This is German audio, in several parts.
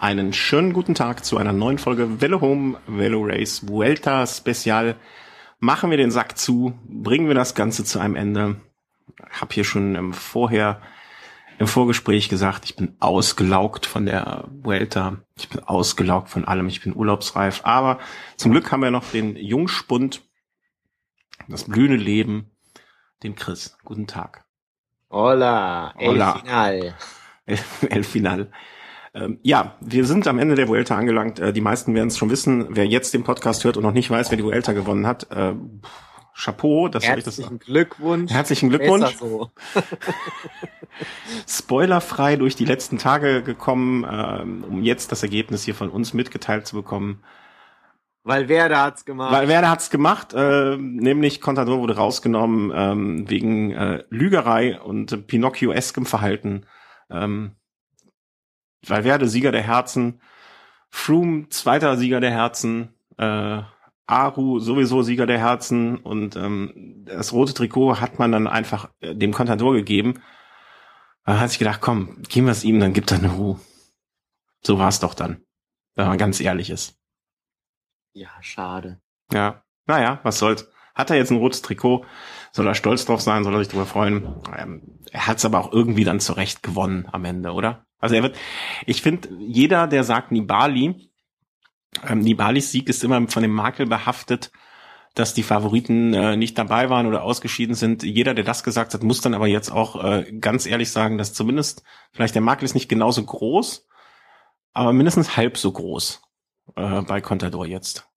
Einen schönen guten Tag zu einer neuen Folge Velo Home Velo Race Vuelta Spezial. Machen wir den Sack zu, bringen wir das Ganze zu einem Ende. Hab hier schon im Vorher im Vorgespräch gesagt, ich bin ausgelaugt von der Vuelta. Ich bin ausgelaugt von allem. Ich bin urlaubsreif. Aber zum Glück haben wir noch den Jungspund, das blühende Leben, den Chris. Guten Tag. Hola, Hola. el final. El Final. Ähm, ja, wir sind am Ende der Vuelta angelangt. Äh, die meisten werden es schon wissen. Wer jetzt den Podcast hört und noch nicht weiß, wer die Vuelta gewonnen hat, äh, Chapeau, das soll ich das Herzlichen Glückwunsch. Herzlichen Glückwunsch. So. Spoilerfrei durch die letzten Tage gekommen, ähm, um jetzt das Ergebnis hier von uns mitgeteilt zu bekommen. Weil Werder hat's gemacht. Weil Werder hat's gemacht, äh, nämlich Contador wurde rausgenommen ähm, wegen äh, Lügerei und äh, Pinocchio-eskem Verhalten. Ähm, Valverde Sieger der Herzen, Froome zweiter Sieger der Herzen, äh, Aru sowieso Sieger der Herzen und ähm, das rote Trikot hat man dann einfach äh, dem Contador gegeben. Da hat sich gedacht, komm, geben wir es ihm, dann gibt er eine Ruhe. So war es doch dann, wenn man ganz ehrlich ist. ja, schade. Ja, naja, was soll's. Hat er jetzt ein rotes Trikot? Soll er stolz drauf sein? Soll er sich darüber freuen? Ähm, er hat's aber auch irgendwie dann zurecht gewonnen am Ende, oder? Also er wird, ich finde, jeder, der sagt Nibali, ähm, Nibalis Sieg ist immer von dem Makel behaftet, dass die Favoriten äh, nicht dabei waren oder ausgeschieden sind. Jeder, der das gesagt hat, muss dann aber jetzt auch äh, ganz ehrlich sagen, dass zumindest vielleicht der Makel ist nicht genauso groß, aber mindestens halb so groß äh, bei Contador jetzt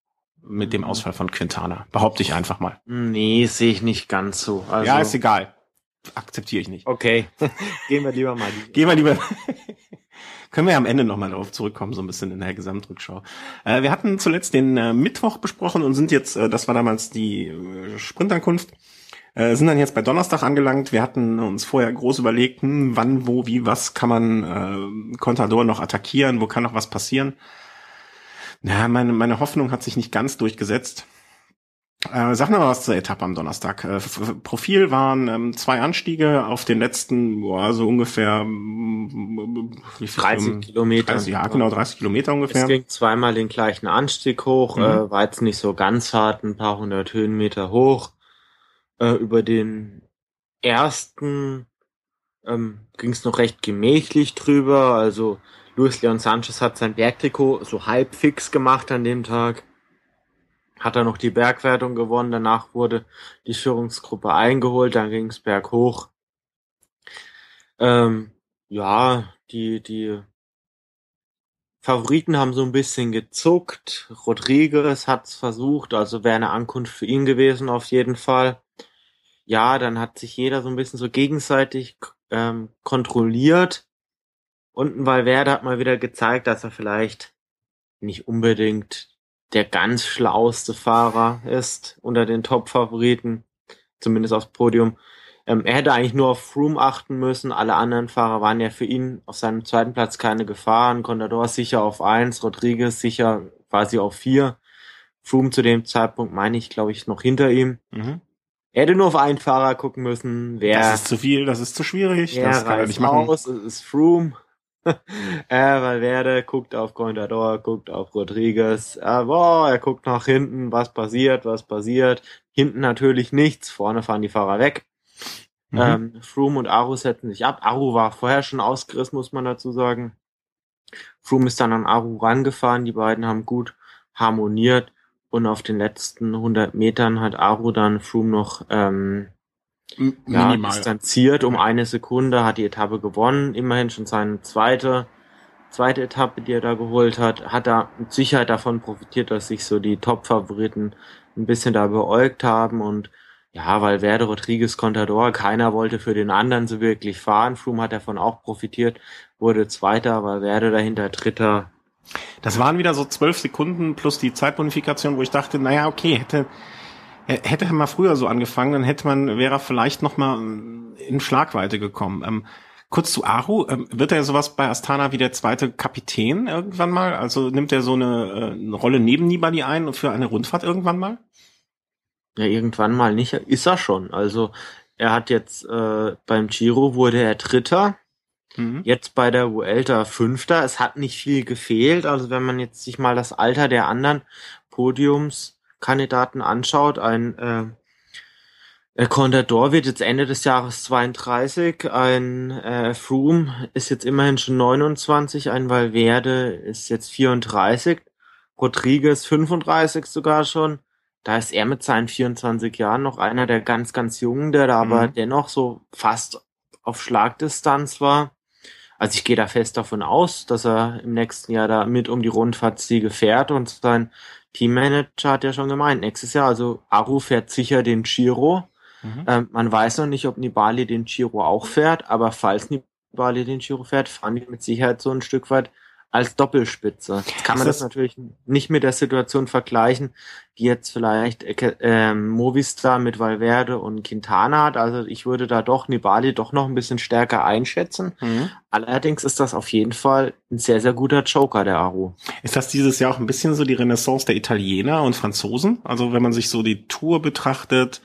mit dem Ausfall von Quintana. Behaupte ich einfach mal. Nee, sehe ich nicht ganz so. Also, ja, ist egal. Akzeptiere ich nicht. Okay, gehen wir lieber mal. Gehen wir lieber. Können wir ja am Ende nochmal darauf zurückkommen, so ein bisschen in der Gesamtrückschau. Äh, wir hatten zuletzt den äh, Mittwoch besprochen und sind jetzt, äh, das war damals die äh, Sprintankunft, äh, sind dann jetzt bei Donnerstag angelangt. Wir hatten uns vorher groß überlegt, hm, wann, wo, wie, was kann man äh, Contador noch attackieren, wo kann noch was passieren. Na, meine, meine Hoffnung hat sich nicht ganz durchgesetzt. Äh, sag noch mal was zur Etappe am Donnerstag. Äh, Profil waren ähm, zwei Anstiege auf den letzten, boah, so ungefähr wie viel 30 Kilometer? Kilometer. 30, ja, genau, 30 Kilometer Es ungefähr. ging zweimal den gleichen Anstieg hoch, Mhm. äh, war jetzt nicht so ganz hart, ein paar hundert Höhenmeter hoch. Äh, über den ersten ähm, ging es noch recht gemächlich drüber. Also Luis Leon Sanchez hat sein Bergtrikot so halb fix gemacht an dem Tag. Hat er noch die Bergwertung gewonnen, danach wurde die Führungsgruppe eingeholt, dann ging es berghoch. Ähm, ja, die, die Favoriten haben so ein bisschen gezuckt. Rodriguez hat's versucht, also wäre eine Ankunft für ihn gewesen auf jeden Fall. Ja, dann hat sich jeder so ein bisschen so gegenseitig ähm, kontrolliert. Und ein Valverde hat mal wieder gezeigt, dass er vielleicht nicht unbedingt der ganz schlauste Fahrer ist unter den Top-Favoriten, zumindest aufs Podium. Ähm, er hätte eigentlich nur auf Froome achten müssen. Alle anderen Fahrer waren ja für ihn auf seinem zweiten Platz keine Gefahren. Contador sicher auf eins, Rodriguez sicher quasi auf vier. Froome zu dem Zeitpunkt meine ich, glaube ich, noch hinter ihm. Mhm. Er hätte nur auf einen Fahrer gucken müssen. Wer, Das ist zu viel, das ist zu schwierig, wer das kann er nicht machen. aus? Es ist Froome. äh, Valverde guckt auf Contador, guckt auf Rodriguez. Äh, boah, er guckt nach hinten, was passiert, was passiert. Hinten natürlich nichts, vorne fahren die Fahrer weg. Mhm. Ähm, Froome und Aru setzen sich ab. Aru war vorher schon ausgerissen, muss man dazu sagen. Froome ist dann an Aru rangefahren. Die beiden haben gut harmoniert. Und auf den letzten 100 Metern hat Aru dann Froome noch ähm, Ja, Minimal. distanziert um eine Sekunde, hat die Etappe gewonnen. Immerhin schon seine zweite, zweite Etappe, die er da geholt hat. Hat er mit Sicherheit davon profitiert, dass sich so die Top-Favoriten ein bisschen da beäugt haben und ja, weil Verde Rodriguez Contador, keiner wollte für den anderen so wirklich fahren. Froome hat davon auch profitiert, wurde Zweiter, weil Verde dahinter Dritter. Das waren wieder so zwölf Sekunden plus die Zeitbonifikation, wo ich dachte, naja, okay, hätte, hätte er mal früher so angefangen, dann hätte man, wäre er vielleicht noch mal ähm, in Schlagweite gekommen. Ähm, kurz zu Aru, ähm, wird er sowas bei Astana wie der zweite Kapitän irgendwann mal? Also nimmt er so eine, äh, eine Rolle neben Nibali ein und für eine Rundfahrt irgendwann mal? Ja, irgendwann mal nicht, ist er schon. Also er hat jetzt äh, beim Giro wurde er Dritter. Mhm. Jetzt bei der Vuelta Fünfter. Es hat nicht viel gefehlt. Also wenn man jetzt sich mal das Alter der anderen Podiumskandidaten anschaut, ein äh, äh, Contador wird jetzt Ende des Jahres 32, ein äh, Froome ist jetzt immerhin schon 29, ein Valverde ist jetzt 34, Rodriguez 35 sogar schon. Da ist er mit seinen 24 Jahren noch einer der ganz, ganz Jungen, der da mhm. aber dennoch so fast auf Schlagdistanz war. Also ich gehe da fest davon aus, dass er im nächsten Jahr da mit um die Rundfahrtsiege fährt und sein Teammanager hat ja schon gemeint, nächstes Jahr, also Aru fährt sicher den Giro Mhm. Ähm, man weiß noch nicht, ob Nibali den Giro auch fährt, aber falls Nibali den Giro fährt, fahren die mit Sicherheit so ein Stück weit als Doppelspitze. Jetzt kann man das, das, natürlich nicht mit der Situation vergleichen, die jetzt vielleicht äh, Movistar mit Valverde und Quintana hat. Also ich würde da doch Nibali doch noch ein bisschen stärker einschätzen. Mhm. Allerdings ist das auf jeden Fall ein sehr, sehr guter Joker, der Aru. Ist das dieses Jahr auch ein bisschen so die Renaissance der Italiener und Franzosen? Also wenn man sich so die Tour betrachtet,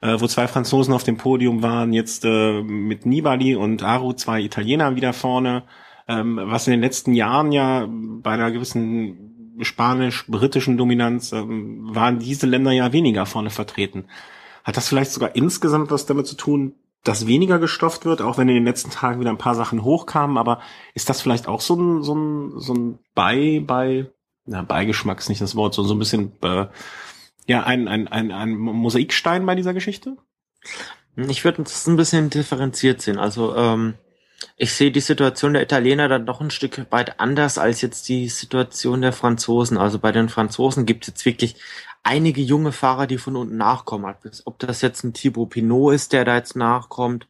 äh, wo zwei Franzosen auf dem Podium waren, jetzt äh, mit Nibali und Aru zwei Italiener wieder vorne, ähm, was in den letzten Jahren ja bei einer gewissen spanisch-britischen Dominanz ähm, waren diese Länder ja weniger vorne vertreten. Hat das vielleicht sogar insgesamt was damit zu tun, dass weniger gestofft wird, auch wenn in den letzten Tagen wieder ein paar Sachen hochkamen, aber ist das vielleicht auch so ein, so ein, so ein Bei, bei, na, Beigeschmack ist nicht das Wort, so, so ein bisschen äh, ja, ein, ein, ein, ein Mosaikstein bei dieser Geschichte? Ich würde das ein bisschen differenziert sehen. Also ähm, ich sehe die Situation der Italiener dann doch ein Stück weit anders als jetzt die Situation der Franzosen. Also bei den Franzosen gibt es jetzt wirklich einige junge Fahrer, die von unten nachkommen. Ob das jetzt ein Thibaut Pinot ist, der da jetzt nachkommt,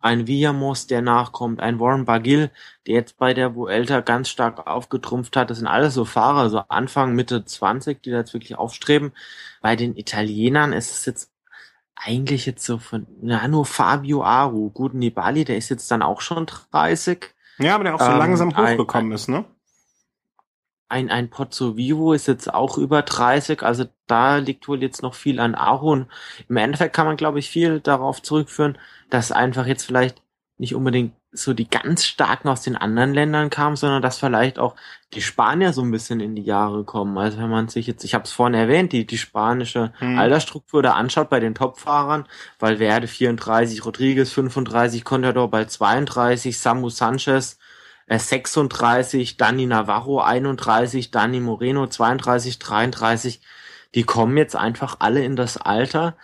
ein Villamos, der nachkommt, ein Warren Bagil, der jetzt bei der Vuelta ganz stark aufgetrumpft hat. Das sind alles so Fahrer, so Anfang, Mitte 20, die da jetzt wirklich aufstreben. Bei den Italienern ist es jetzt eigentlich jetzt so von, ja, nur Fabio Aru. Gut, Nibali, der ist jetzt dann auch schon 30. Ja, aber der auch so ähm, langsam hochgekommen ein, ist, ne? Ein, ein Pozzo Vivo ist jetzt auch über 30, also da liegt wohl jetzt noch viel an Aru. Im Endeffekt kann man, glaube ich, viel darauf zurückführen, dass einfach jetzt vielleicht nicht unbedingt so die ganz starken aus den anderen Ländern kamen, sondern dass vielleicht auch die Spanier so ein bisschen in die Jahre kommen. Also wenn man sich jetzt, ich habe es vorhin erwähnt, die, die spanische hm. Altersstruktur da anschaut bei den Topfahrern, weil Verde 34, Rodriguez 35, Contador bei 32, Samu Sanchez äh, 36, Dani Navarro 31, Dani Moreno 32, 33, die kommen jetzt einfach alle in das Alter,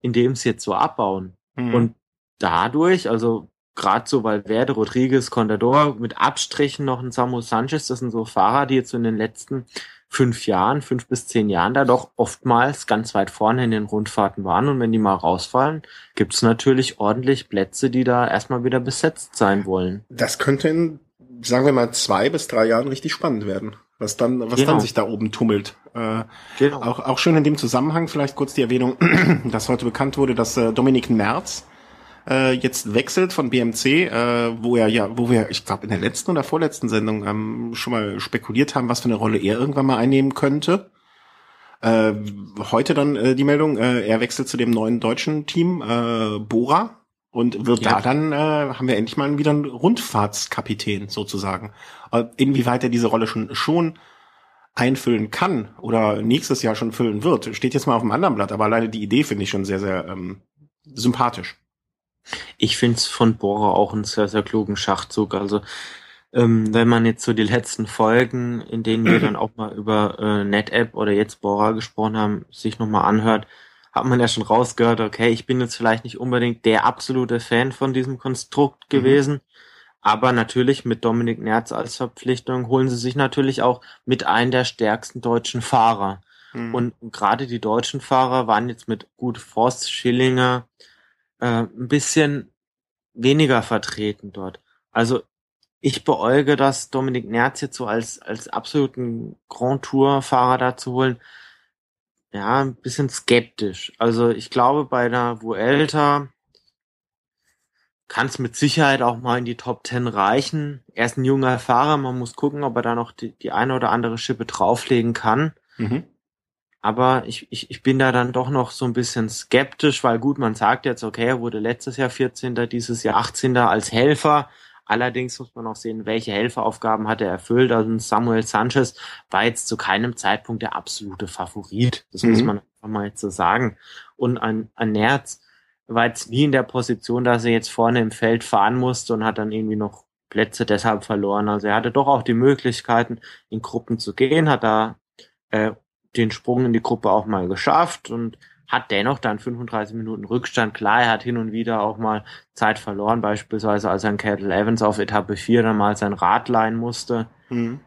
in dem sie jetzt so abbauen. Hm. Und dadurch, also gerade so, weil Verde, Rodriguez, Contador, mit Abstrichen noch ein Samu Sanchez, das sind so Fahrer, die jetzt in den letzten fünf Jahren, fünf bis zehn Jahren da doch oftmals ganz weit vorne in den Rundfahrten waren. Und wenn die mal rausfallen, gibt's natürlich ordentlich Plätze, die da erstmal wieder besetzt sein wollen. Das könnte in, sagen wir mal, zwei bis drei Jahren richtig spannend werden. Was dann, was genau. dann sich da oben tummelt. Äh, genau. auch, auch schön in dem Zusammenhang vielleicht kurz die Erwähnung, dass heute bekannt wurde, dass äh, Dominik Merz äh, jetzt wechselt von BMC, äh, wo er ja, wo wir, ich glaube, in der letzten oder vorletzten Sendung ähm, schon mal spekuliert haben, was für eine Rolle er irgendwann mal einnehmen könnte. Äh, heute dann äh, die Meldung, äh, er wechselt zu dem neuen deutschen Team, äh, Bora, und wird ja. da dann, äh, haben wir endlich mal wieder einen Rundfahrtskapitän sozusagen. Äh, inwieweit er diese Rolle schon, schon einfüllen kann oder nächstes Jahr schon füllen wird, steht jetzt mal auf dem anderen Blatt, aber alleine die Idee finde ich schon sehr, sehr ähm, sympathisch. Ich finde es von Bohrer auch einen sehr, sehr klugen Schachzug. Also ähm, wenn man jetzt so die letzten Folgen, in denen wir dann auch mal über äh, NetApp oder jetzt Bohrer gesprochen haben, sich nochmal anhört, hat man ja schon rausgehört, okay, ich bin jetzt vielleicht nicht unbedingt der absolute Fan von diesem Konstrukt mhm. gewesen, mhm. aber natürlich mit Dominik Nerz als Verpflichtung holen sie sich natürlich auch mit einem der stärksten deutschen Fahrer. Mhm. Und gerade die deutschen Fahrer waren jetzt mit gut Forst, Schillinger, äh, ein bisschen weniger vertreten dort. Also ich beäuge das, Dominik Nerz jetzt so als, als absoluten Grand Tour-Fahrer da zu holen, ja, ein bisschen skeptisch. Also ich glaube, bei der Vuelta kann es mit Sicherheit auch mal in die Top Ten reichen. Er ist ein junger Fahrer, man muss gucken, ob er da noch die, die eine oder andere Schippe drauflegen kann. Mhm. Aber ich, ich, ich bin da dann doch noch so ein bisschen skeptisch, weil gut, man sagt jetzt, okay, er wurde letztes Jahr 14., dieses Jahr 18. als Helfer. Allerdings muss man auch sehen, welche Helferaufgaben hat er erfüllt. Also Samuel Sanchez war jetzt zu keinem Zeitpunkt der absolute Favorit. Das mhm. muss man einfach mal jetzt so sagen. Und ein, ein Nerz war jetzt nie in der Position, dass er jetzt vorne im Feld fahren musste und hat dann irgendwie noch Plätze deshalb verloren. Also er hatte doch auch die Möglichkeiten, in Gruppen zu gehen, hat da äh, den Sprung in die Gruppe auch mal geschafft und hat dennoch dann 35 Minuten Rückstand. Klar, er hat hin und wieder auch mal Zeit verloren, beispielsweise als er in Kettle Evans auf Etappe 4 dann mal sein Rad leihen musste. Mhm.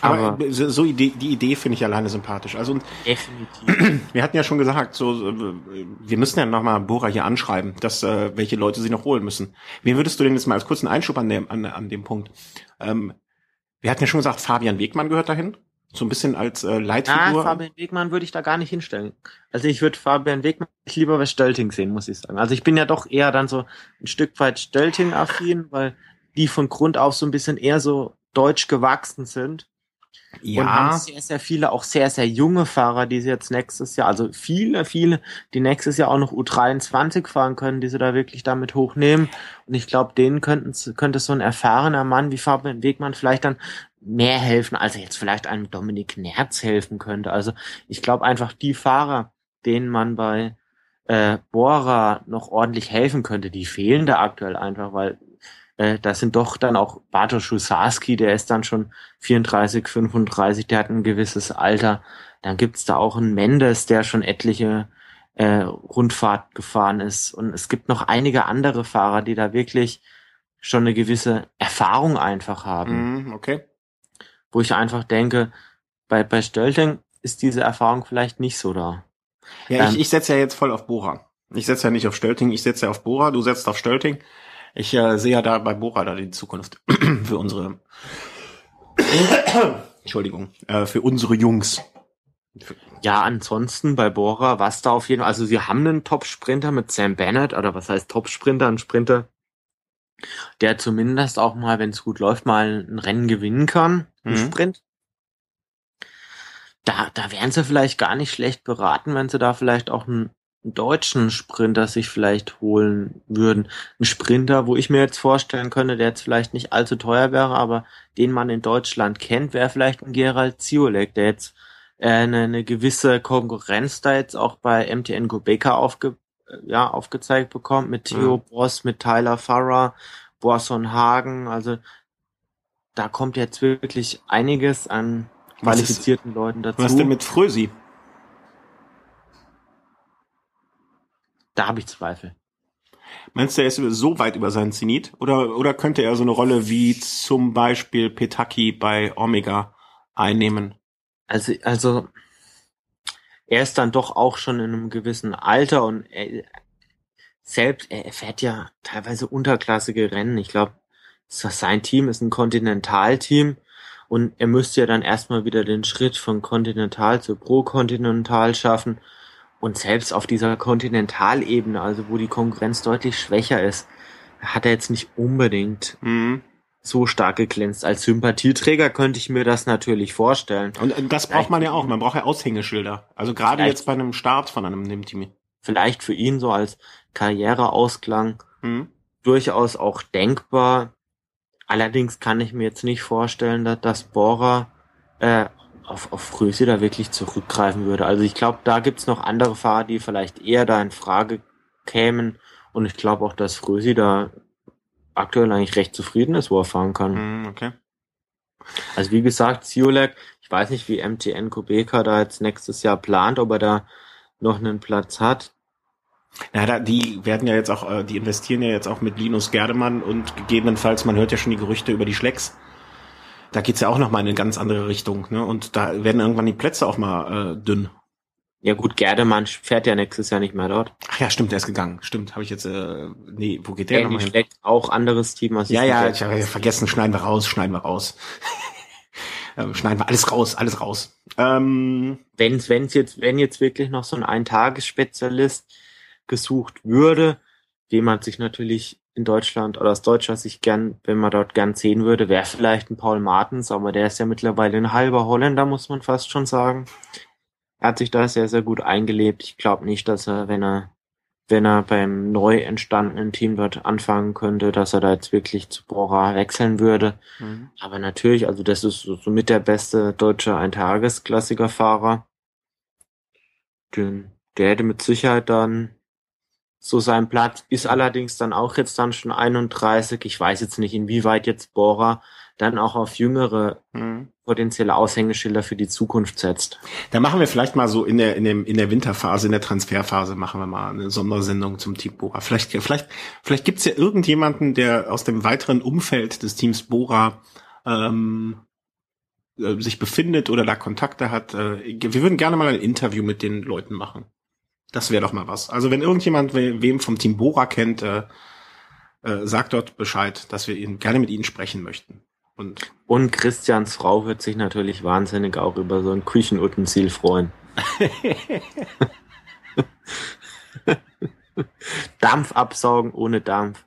Aber, Aber so Idee, die Idee finde ich alleine sympathisch. Also definitiv. Wir hatten ja schon gesagt, so wir müssen ja nochmal Bora hier anschreiben, dass äh, welche Leute sie noch holen müssen. Wen würdest du denn jetzt mal als kurzen Einschub an dem an, an dem Punkt? Ähm, wir hatten ja schon gesagt, Fabian Wegmann gehört dahin. So ein bisschen als äh, Leitfigur. Ah, Fabian Wegmann würde ich da gar nicht hinstellen. Also ich würde Fabian Wegmann lieber bei Stölting sehen, muss ich sagen. Also ich bin ja doch eher dann so ein Stück weit Stölting-affin, weil die von Grund auf so ein bisschen eher so deutsch gewachsen sind. Ja. Und haben sehr, sehr viele, auch sehr, sehr junge Fahrer, die sie jetzt nächstes Jahr, also viele, viele, die nächstes Jahr auch noch U23 fahren können, die sie da wirklich damit hochnehmen. Und ich glaube, denen könnten, könnte so ein erfahrener Mann wie Fabian Wegmann vielleicht dann mehr helfen, als er jetzt vielleicht einem Dominik Nerz helfen könnte. Also ich glaube einfach die Fahrer, denen man bei äh, Bora noch ordentlich helfen könnte, die fehlen da aktuell einfach, weil äh, da sind doch dann auch Bartosz Schusarski, der ist dann schon 34, 35, der hat ein gewisses Alter. Dann gibt's da auch einen Mendes, der schon etliche äh, Rundfahrt gefahren ist. Und es gibt noch einige andere Fahrer, die da wirklich schon eine gewisse Erfahrung einfach haben. Mm, okay wo ich einfach denke, bei, bei Stölting ist diese Erfahrung vielleicht nicht so da. Ja, ähm, ich, ich setze ja jetzt voll auf Bora. Ich setze ja nicht auf Stölting, ich setze ja auf Bora, du setzt auf Stölting. Ich äh, sehe ja da bei Bora da die Zukunft für unsere Entschuldigung, äh, für unsere Jungs. Ja, ansonsten bei Bora, was da auf jeden Fall, also sie haben einen Top-Sprinter mit Sam Bennett, oder was heißt Top-Sprinter, ein Sprinter, der zumindest auch mal, wenn es gut läuft, mal ein Rennen gewinnen kann, mhm. ein Sprint. Da, da wären sie vielleicht gar nicht schlecht beraten, wenn sie da vielleicht auch einen, einen deutschen Sprinter sich vielleicht holen würden. Ein Sprinter, wo ich mir jetzt vorstellen könnte, der jetzt vielleicht nicht allzu teuer wäre, aber den man in Deutschland kennt, wäre vielleicht ein Gerald Ziolek, der jetzt äh, eine, eine gewisse Konkurrenz da jetzt auch bei MTN Gobeka aufge, ja, aufgezeigt bekommt, mit Theo mhm. Boss, mit Tyler Farrer, Boasson Hagen, also da kommt jetzt wirklich einiges an qualifizierten ist, Leuten dazu. Was denn mit Frösi? Da habe ich Zweifel. Meinst du, er ist so weit über seinen Zenit? Oder, oder könnte er so eine Rolle wie zum Beispiel Petaki bei Omega einnehmen? Also, also, er ist dann doch auch schon in einem gewissen Alter und er, selbst, er fährt ja teilweise unterklassige Rennen. Ich glaube, sein Team ist ein Kontinentalteam und er müsste ja dann erstmal wieder den Schritt von Kontinental zu Pro-Kontinental schaffen. Und selbst auf dieser Kontinentalebene, also wo die Konkurrenz deutlich schwächer ist, hat er jetzt nicht unbedingt mhm so stark geglänzt. Als Sympathieträger könnte ich mir das natürlich vorstellen. Und äh, das braucht man ja auch. Man braucht ja Aushängeschilder. Also gerade jetzt bei einem Start von einem NIM-Team. Vielleicht für ihn so als Karriereausklang hm. durchaus auch denkbar. Allerdings kann ich mir jetzt nicht vorstellen, dass, dass Bohrer äh, auf, auf Fröse da wirklich zurückgreifen würde. Also ich glaube, da gibt's noch andere Fahrer, die vielleicht eher da in Frage kämen. Und ich glaube auch, dass Frösi da aktuell eigentlich recht zufrieden ist, wo er fahren kann. Mm, okay. Also wie gesagt, Ziolek, ich weiß nicht, wie MTN Kubeka da jetzt nächstes Jahr plant, ob er da noch einen Platz hat. Na, da, die werden ja jetzt auch, äh, die investieren ja jetzt auch mit Linus Gerdemann und gegebenenfalls, man hört ja schon die Gerüchte über die Schlecks. Da geht's ja auch noch mal in eine ganz andere Richtung, ne? Und da werden irgendwann die Plätze auch mal äh, dünn. Ja gut, Gerdemann fährt ja nächstes Jahr nicht mehr dort. Ach ja, stimmt, der ist gegangen. Stimmt, habe ich jetzt, äh, nee, wo geht der ja, nochmal hin? Auch anderes Team. als Ja, ja, ich habe vergessen, schneiden wir raus, schneiden wir raus. ähm, schneiden wir alles raus, alles raus. Ähm, wenn's, wenn's jetzt, wenn jetzt wirklich noch so ein Eintagesspezialist gesucht würde, den man sich natürlich in Deutschland oder aus Deutschland sich gern, wenn man dort gern sehen würde, wäre vielleicht ein Paul Martens, aber der ist ja mittlerweile ein halber Holländer, muss man fast schon sagen. Er hat sich da sehr, sehr gut eingelebt. Ich glaube nicht, dass er, wenn er wenn er beim neu entstandenen Team dort anfangen könnte, dass er da jetzt wirklich zu Bora wechseln würde. Mhm. Aber natürlich, also das ist somit der beste deutsche Eintagesklassikerfahrer. Den, der hätte mit Sicherheit dann so seinen Platz, ist allerdings dann auch jetzt dann schon 31. Ich weiß jetzt nicht, inwieweit jetzt Bora dann auch auf jüngere mhm. potenzielle Aushängeschilder für die Zukunft setzt. Da machen wir vielleicht mal so in der, in, dem, in der Winterphase, in der Transferphase machen wir mal eine Sondersendung zum Team Bora. Vielleicht, vielleicht, vielleicht gibt's ja irgendjemanden, der aus dem weiteren Umfeld des Teams Bora ähm, äh, sich befindet oder da Kontakte hat. Äh, wir würden gerne mal ein Interview mit den Leuten machen. Das wäre doch mal was. Also wenn irgendjemand wem vom Team Bora kennt, äh, äh, sagt dort Bescheid, dass wir ihn gerne mit ihnen sprechen möchten. Und, und Christians Frau wird sich natürlich wahnsinnig auch über so ein Küchenutensil freuen. Dampf absaugen ohne Dampf.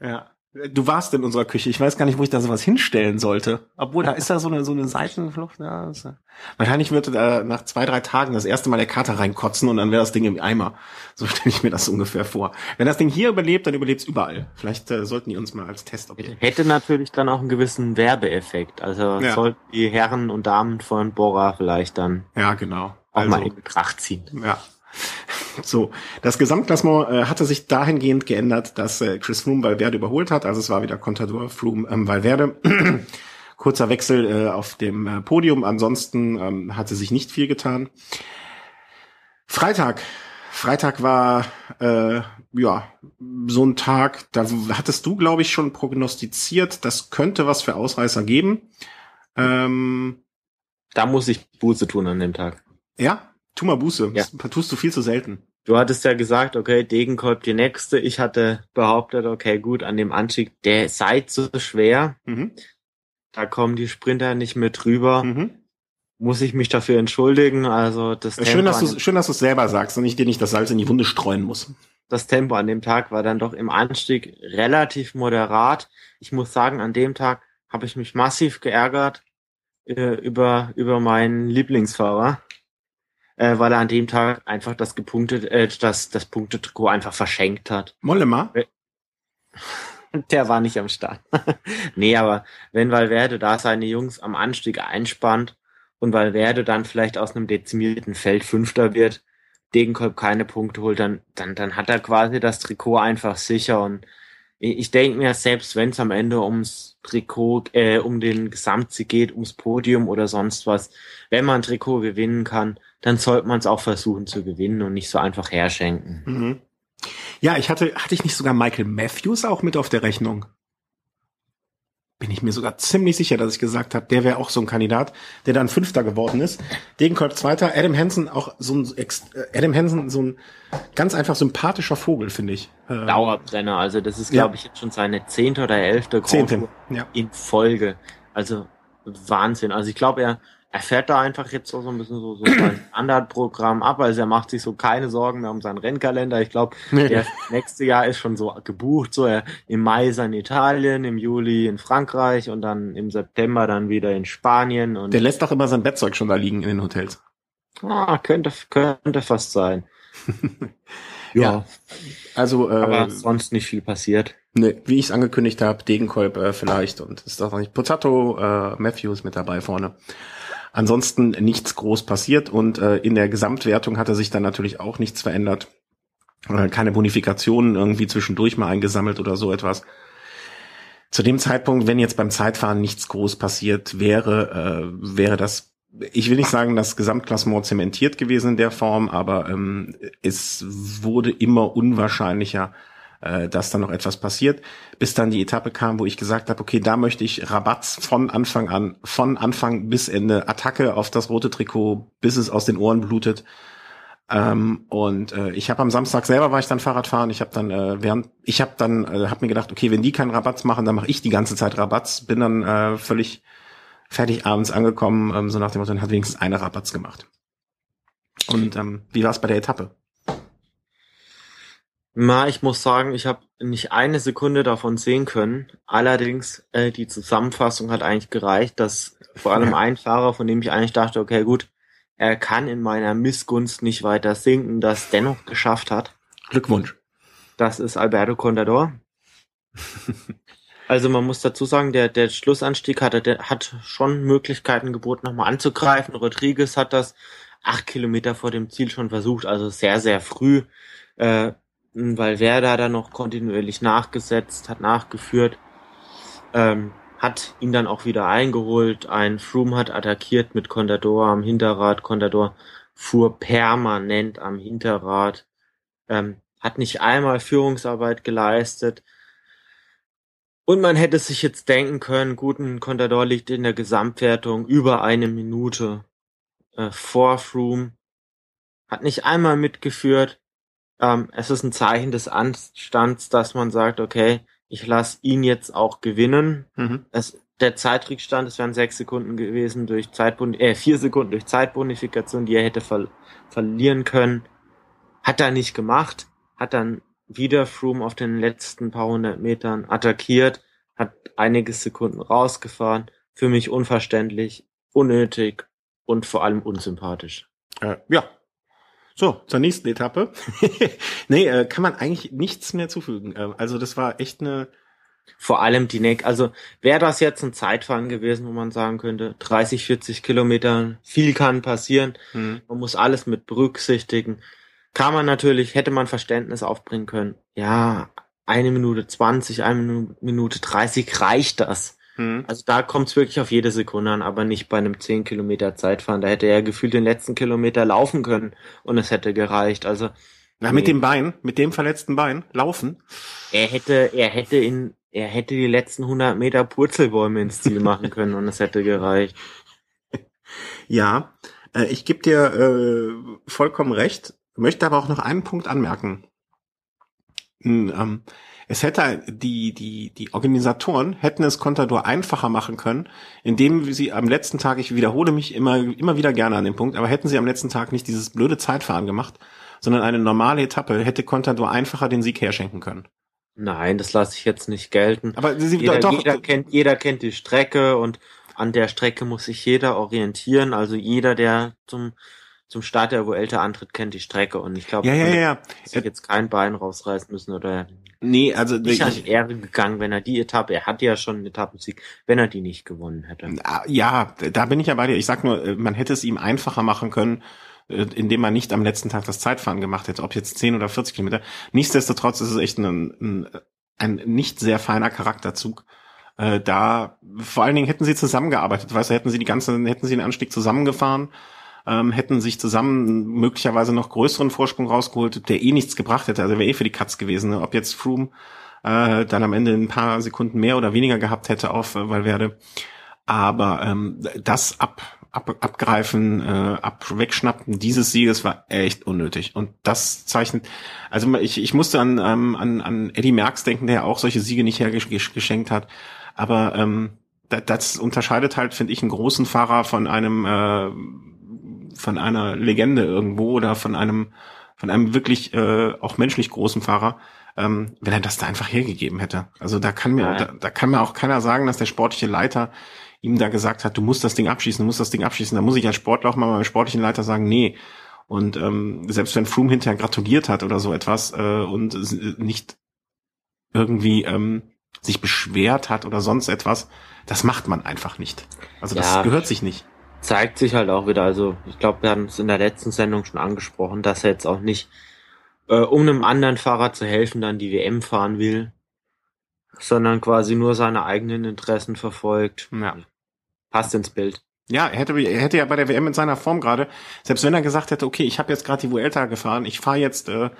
Ja. Du warst in unserer Küche. Ich weiß gar nicht, wo ich da sowas hinstellen sollte. Obwohl, da ist da so eine, so eine Seitenflucht. Ja, ist, wahrscheinlich würde da nach zwei, drei Tagen das erste Mal der Kater reinkotzen und dann wäre das Ding im Eimer. So stelle ich mir das ungefähr vor. Wenn das Ding hier überlebt, dann überlebt es überall. Vielleicht äh, sollten die uns mal als Test objekt. Hätte natürlich dann auch einen gewissen Werbeeffekt. Also ja. sollten die Herren und Damen von Bora vielleicht dann ja, genau. auch also, mal in Betracht ziehen. Ja. So, das Gesamtklassement äh, hatte sich dahingehend geändert, dass äh, Chris Froome Valverde überholt hat. Also es war wieder Contador, Froome, ähm, Valverde. Kurzer Wechsel äh, auf dem äh, Podium. Ansonsten ähm, hatte sich nicht viel getan. Freitag. Freitag war äh, ja so ein Tag, da hattest du, glaube ich, schon prognostiziert, das könnte was für Ausreißer geben. Ähm, da muss ich Buße tun an dem Tag. Ja, Tu mal Buße. Ja. Das tust du viel zu selten. Du hattest ja gesagt, okay, Degenkolb die nächste. Ich hatte behauptet, okay, gut, an dem Anstieg, der sei so schwer. Mhm. Da kommen die Sprinter nicht mehr drüber. Mhm. Muss ich mich dafür entschuldigen? Also das schön, Tempo dass du schön, dass du es selber sagst und ich dir nicht das Salz in die Wunde streuen muss. Das Tempo an dem Tag war dann doch im Anstieg relativ moderat. Ich muss sagen, an dem Tag habe ich mich massiv geärgert äh, über über meinen Lieblingsfahrer äh, weil er an dem Tag einfach das gepunktet, äh, das, das Punktetrikot einfach verschenkt hat. Mollema? Äh, der war nicht am Start. nee, aber wenn Valverde da seine Jungs am Anstieg einspannt und Valverde dann vielleicht aus einem dezimierten Feld Fünfter wird, Degenkolb keine Punkte holt, dann, dann, dann hat er quasi das Trikot einfach sicher und ich denke mir, selbst wenn es am Ende ums Trikot, äh, um den Gesamtsieg geht, ums Podium oder sonst was, wenn man ein Trikot gewinnen kann, dann sollte man es auch versuchen zu gewinnen und nicht so einfach herschenken. Mhm. Ja, ich hatte, hatte ich nicht sogar Michael Matthews auch mit auf der Rechnung? Bin ich mir sogar ziemlich sicher, dass ich gesagt habe, der wäre auch so ein Kandidat, der dann Fünfter geworden ist. Degenkolb Zweiter, Adam Hansen auch so ein äh, Adam Hansen so ein ganz einfach sympathischer Vogel, finde ich. Äh, Dauerbrenner, also das ist glaube ja. ich jetzt schon seine zehnte oder elfte Zehnte, ja. in Folge. Also Wahnsinn. Also ich glaube, er er fährt da einfach jetzt so, ein bisschen so, so sein Standardprogramm ab, also er macht sich so keine Sorgen mehr um seinen Rennkalender. Ich glaube, nee. der nächste Jahr ist schon so gebucht, so er im Mai ist er in Italien, im Juli in Frankreich und dann im September dann wieder in Spanien. Und der lässt doch immer sein Bettzeug schon da liegen in den Hotels. Ah, könnte, könnte fast sein. ja. ja. Also, äh, aber sonst nicht viel passiert. Nee, wie ich es angekündigt habe, Degenkolb äh, vielleicht und ist doch nicht Potato, äh, Matthews mit dabei vorne. Ansonsten nichts groß passiert und äh, in der Gesamtwertung hatte sich dann natürlich auch nichts verändert. Äh, keine Bonifikationen irgendwie zwischendurch mal eingesammelt oder so etwas. Zu dem Zeitpunkt, wenn jetzt beim Zeitfahren nichts groß passiert wäre, äh, wäre das, ich will nicht sagen, das Gesamtklassement zementiert gewesen in der Form, aber ähm, es wurde immer unwahrscheinlicher, äh, dass da noch etwas passiert, bis dann die Etappe kam, wo ich gesagt habe, okay, da möchte ich Rabatz von Anfang an, von Anfang bis Ende, Attacke auf das rote Trikot, bis es aus den Ohren blutet. Ähm, und äh, ich habe am Samstag selber war ich dann Fahrrad fahren. Ich habe dann äh, während ich habe dann äh, habe mir gedacht, okay, wenn die keinen Rabatz machen, dann mache ich die ganze Zeit Rabatz. Bin dann äh, völlig fertig abends angekommen, ähm, so nach dem Motto, dann hat wenigstens eine Rabatz gemacht. Und ähm, wie war es bei der Etappe? Na, ich muss sagen, ich habe nicht eine Sekunde davon sehen können. Allerdings, äh, die Zusammenfassung hat eigentlich gereicht, dass vor allem ein Fahrer, von dem ich eigentlich dachte, okay, gut, er kann in meiner Missgunst nicht weiter sinken, das dennoch geschafft hat. Glückwunsch. Das ist Alberto Contador. also man muss dazu sagen, der, der Schlussanstieg hatte, der hat schon Möglichkeiten geboten, nochmal anzugreifen. Rodriguez hat das acht Kilometer vor dem Ziel schon versucht, also sehr, sehr früh, äh, weil Werder da noch kontinuierlich nachgesetzt, hat nachgeführt, ähm, hat ihn dann auch wieder eingeholt. Ein Froome hat attackiert mit Contador am Hinterrad. Contador fuhr permanent am Hinterrad, ähm, hat nicht einmal Führungsarbeit geleistet. Und man hätte sich jetzt denken können, guten Contador liegt in der Gesamtwertung über eine Minute äh, vor Froome, hat nicht einmal mitgeführt. Ähm, es ist ein Zeichen des Anstands, dass man sagt, okay, ich lasse ihn jetzt auch gewinnen. Mhm. Es, der Zeitrückstand, es wären sechs Sekunden gewesen durch Zeitboni äh, vier Sekunden durch Zeitbonifikation, die er hätte ver verlieren können. Hat er nicht gemacht, hat dann wieder Froome auf den letzten paar hundert Metern attackiert, hat einige Sekunden rausgefahren. Für mich unverständlich, unnötig und vor allem unsympathisch. Äh, ja. So, zur nächsten Etappe. nee, äh, kann man eigentlich nichts mehr zufügen. Äh, also das war echt eine... Vor allem die Neck. Also wäre das jetzt ein Zeitfahren gewesen, wo man sagen könnte, 30, 40 Kilometer, viel kann passieren. Mhm. Man muss alles mit berücksichtigen. Kann man natürlich, hätte man Verständnis aufbringen können. Ja, eine Minute 20, eine Minute 30 reicht das. Hm. Also da kommt es wirklich auf jede Sekunde an, aber nicht bei einem 10 Kilometer Zeitfahren. Da hätte er gefühlt den letzten Kilometer laufen können und es hätte gereicht. Also Na, mit dem Bein, mit dem verletzten Bein laufen. Er hätte, er hätte in, er hätte die letzten 100 Meter Purzelbäume ins Ziel machen können und es hätte gereicht. Ja, äh, ich gebe dir äh, vollkommen recht, möchte aber auch noch einen Punkt anmerken. Ähm, es hätte die, die, die Organisatoren hätten es Contador einfacher machen können, indem sie am letzten Tag, ich wiederhole mich immer, immer wieder gerne an dem Punkt, aber hätten sie am letzten Tag nicht dieses blöde Zeitfahren gemacht, sondern eine normale Etappe, hätte Contador einfacher den Sieg herschenken können. Nein, das lasse ich jetzt nicht gelten. Aber sie, jeder, doch, jeder kennt, jeder kennt die Strecke und an der Strecke muss sich jeder orientieren. Also jeder, der zum zum Start der Vuelta antritt, kennt die Strecke und ich glaube, ja, ja, ja. sich jetzt kein Bein rausreißen müssen oder nee, also nicht an Ehre gegangen, wenn er die Etappe, er hatte ja schon einen Etappensieg, wenn er die nicht gewonnen hätte. Ah, ja, da bin ich ja bei dir. Ich sag nur, äh, man hätte es ihm einfacher machen können, äh, indem man nicht am letzten Tag das Zeitfahren gemacht hätte, ob jetzt 10 oder 40 Kilometer. Nichtsdestotrotz ist es echt ein, ein, ein nicht sehr feiner Charakterzug. Äh, da vor allen Dingen hätten sie zusammengearbeitet, weißt du, hätten sie die ganze, hätten sie den Anstieg zusammengefahren, ähm, hätten sich zusammen möglicherweise noch größeren Vorsprung rausgeholt, der eh nichts gebracht hätte. Also wäre eh für die Katz gewesen. Ne? Ob jetzt Froome äh, dann am Ende ein paar Sekunden mehr oder weniger gehabt hätte auf äh, Valverde. Aber ähm, das ab, ab, abgreifen, äh, ab wegschnappen dieses Sieges war echt unnötig. Und das zeichnet, also ich, ich musste an, ähm, an, an Eddie Merckx denken, der auch solche Siege nicht hergeschenkt hat. Aber ähm, das, das unterscheidet halt, finde ich, einen großen Fahrer von einem äh, von einer Legende irgendwo oder von einem von einem wirklich äh, auch menschlich großen Fahrer, ähm, wenn er das da einfach hergegeben hätte. Also da kann mir da, da kann mir auch keiner sagen, dass der sportliche Leiter ihm da gesagt hat, du musst das Ding abschießen, du musst das Ding abschießen. Da muss ich als Sportler auch mal meinem sportlichen Leiter sagen, nee. Und ähm, selbst wenn Froome hinterher gratuliert hat oder so etwas äh, und nicht irgendwie ähm, sich beschwert hat oder sonst etwas, das macht man einfach nicht. Also das ja. gehört sich nicht zeigt sich halt auch wieder. Also ich glaube, wir haben es in der letzten Sendung schon angesprochen, dass er jetzt auch nicht, äh, um einem anderen Fahrer zu helfen, dann die WM fahren will, sondern quasi nur seine eigenen Interessen verfolgt. Ja. Passt ins Bild. Ja, er hätte, er hätte ja bei der WM in seiner Form gerade, selbst wenn er gesagt hätte, okay, ich habe jetzt gerade die Vuelta gefahren, ich fahre jetzt, äh,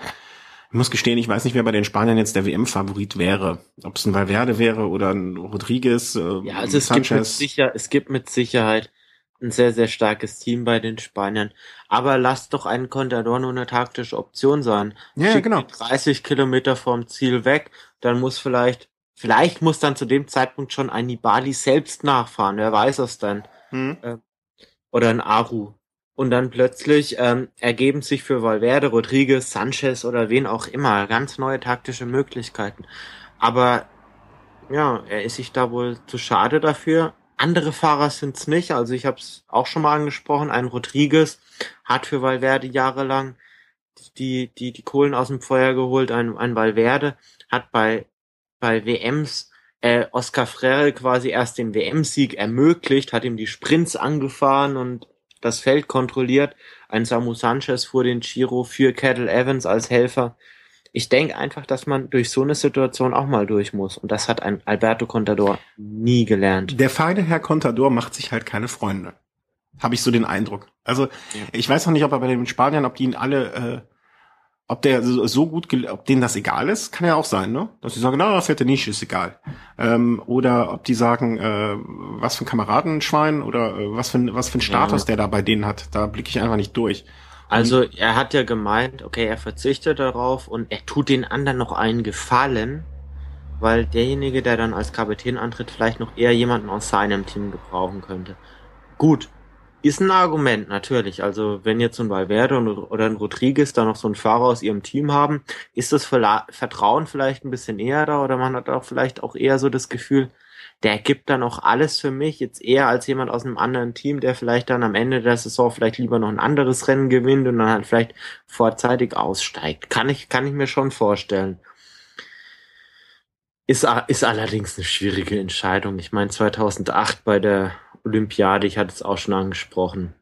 ich muss gestehen, ich weiß nicht, wer bei den Spaniern jetzt der WM-Favorit wäre. Ob es ein Valverde wäre oder ein Rodriguez. Äh, ja, also es gibt, mit sicher, es gibt mit Sicherheit ein sehr, sehr starkes Team bei den Spaniern. Aber lasst doch einen Contador nur eine taktische Option sein. Ja, Schickt genau. 30 Kilometer vom Ziel weg, dann muss vielleicht, vielleicht muss dann zu dem Zeitpunkt schon ein Nibali selbst nachfahren, wer weiß es dann. Hm. Äh, oder ein Aru. Und dann plötzlich ähm, ergeben sich für Valverde, Rodriguez, Sanchez oder wen auch immer ganz neue taktische Möglichkeiten. Aber ja, er ist sich da wohl zu schade dafür. Andere Fahrer sind's nicht. Also ich habe es auch schon mal angesprochen. Ein Rodriguez hat für Valverde jahrelang die, die, die Kohlen aus dem Feuer geholt. Ein, ein Valverde hat bei, bei WMs äh, Oscar Freire quasi erst den WM-Sieg ermöglicht, hat ihm die Sprints angefahren und das Feld kontrolliert. Ein Samu Sanchez fuhr den Giro für Kettle Evans als Helfer. Ich denke einfach, dass man durch so eine Situation auch mal durch muss. Und das hat ein Alberto Contador nie gelernt. Der feine Herr Contador macht sich halt keine Freunde. Habe ich so den Eindruck. Also ja. ich weiß noch nicht, ob er bei den Spaniern, ob die ihn alle äh, ob der so gut, ob denen das egal ist, kann ja auch sein, ne? Dass sie sagen, na, fährt der nicht, ist egal. Ähm, oder ob die sagen, äh, was für ein Kameradenschwein oder äh, was für was für ein Status ja. der da bei denen hat. Da blicke ich einfach nicht durch. Also er hat ja gemeint, okay, er verzichtet darauf und er tut den anderen noch einen Gefallen, weil derjenige, der dann als Kapitän antritt, vielleicht noch eher jemanden aus seinem Team gebrauchen könnte. Gut, ist ein Argument, natürlich. Also wenn jetzt ein Valverde oder ein Rodriguez da noch so einen Fahrer aus ihrem Team haben, ist das Vertrauen vielleicht ein bisschen eher da oder man hat auch vielleicht auch eher so das Gefühl, der gibt dann auch alles für mich, jetzt eher als jemand aus einem anderen Team, der vielleicht dann am Ende der Saison vielleicht lieber noch ein anderes Rennen gewinnt und dann halt vielleicht vorzeitig aussteigt. Kann ich, kann ich mir schon vorstellen. Ist, ist allerdings eine schwierige Entscheidung. Ich meine, 2008 bei der Olympiade, ich hatte es auch schon angesprochen,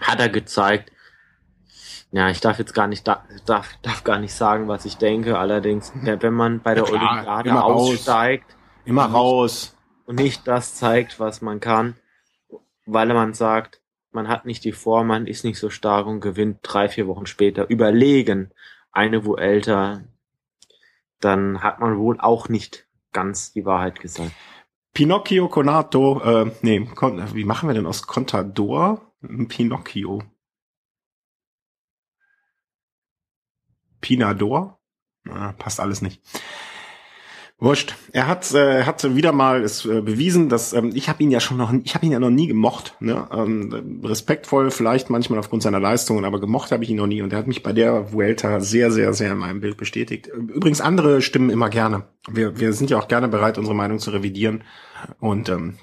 hat er gezeigt. Ja, ich darf jetzt gar nicht, darf, darf gar nicht sagen, was ich denke. Allerdings, wenn man bei der ja, Olympiade aussteigt, raus. Immer und raus und nicht das zeigt, was man kann, weil man sagt, man hat nicht die Form, man ist nicht so stark und gewinnt drei, vier Wochen später überlegen eine Vuelta, dann hat man wohl auch nicht ganz die Wahrheit gesagt. Pinocchio Conato, äh, nee, wie machen wir denn aus Contador? Pinocchio. Pinador? Ah, passt alles nicht. Wurscht. Er hat, äh, hat wieder mal es äh, bewiesen, dass ähm, ich habe ihn ja schon noch, ich habe ihn ja noch nie gemocht. Ne? Ähm, respektvoll vielleicht manchmal aufgrund seiner Leistungen, aber gemocht habe ich ihn noch nie. Und er hat mich bei der Vuelta sehr, sehr, sehr in meinem Bild bestätigt. Übrigens andere stimmen immer gerne. Wir, wir sind ja auch gerne bereit, unsere Meinung zu revidieren und ähm,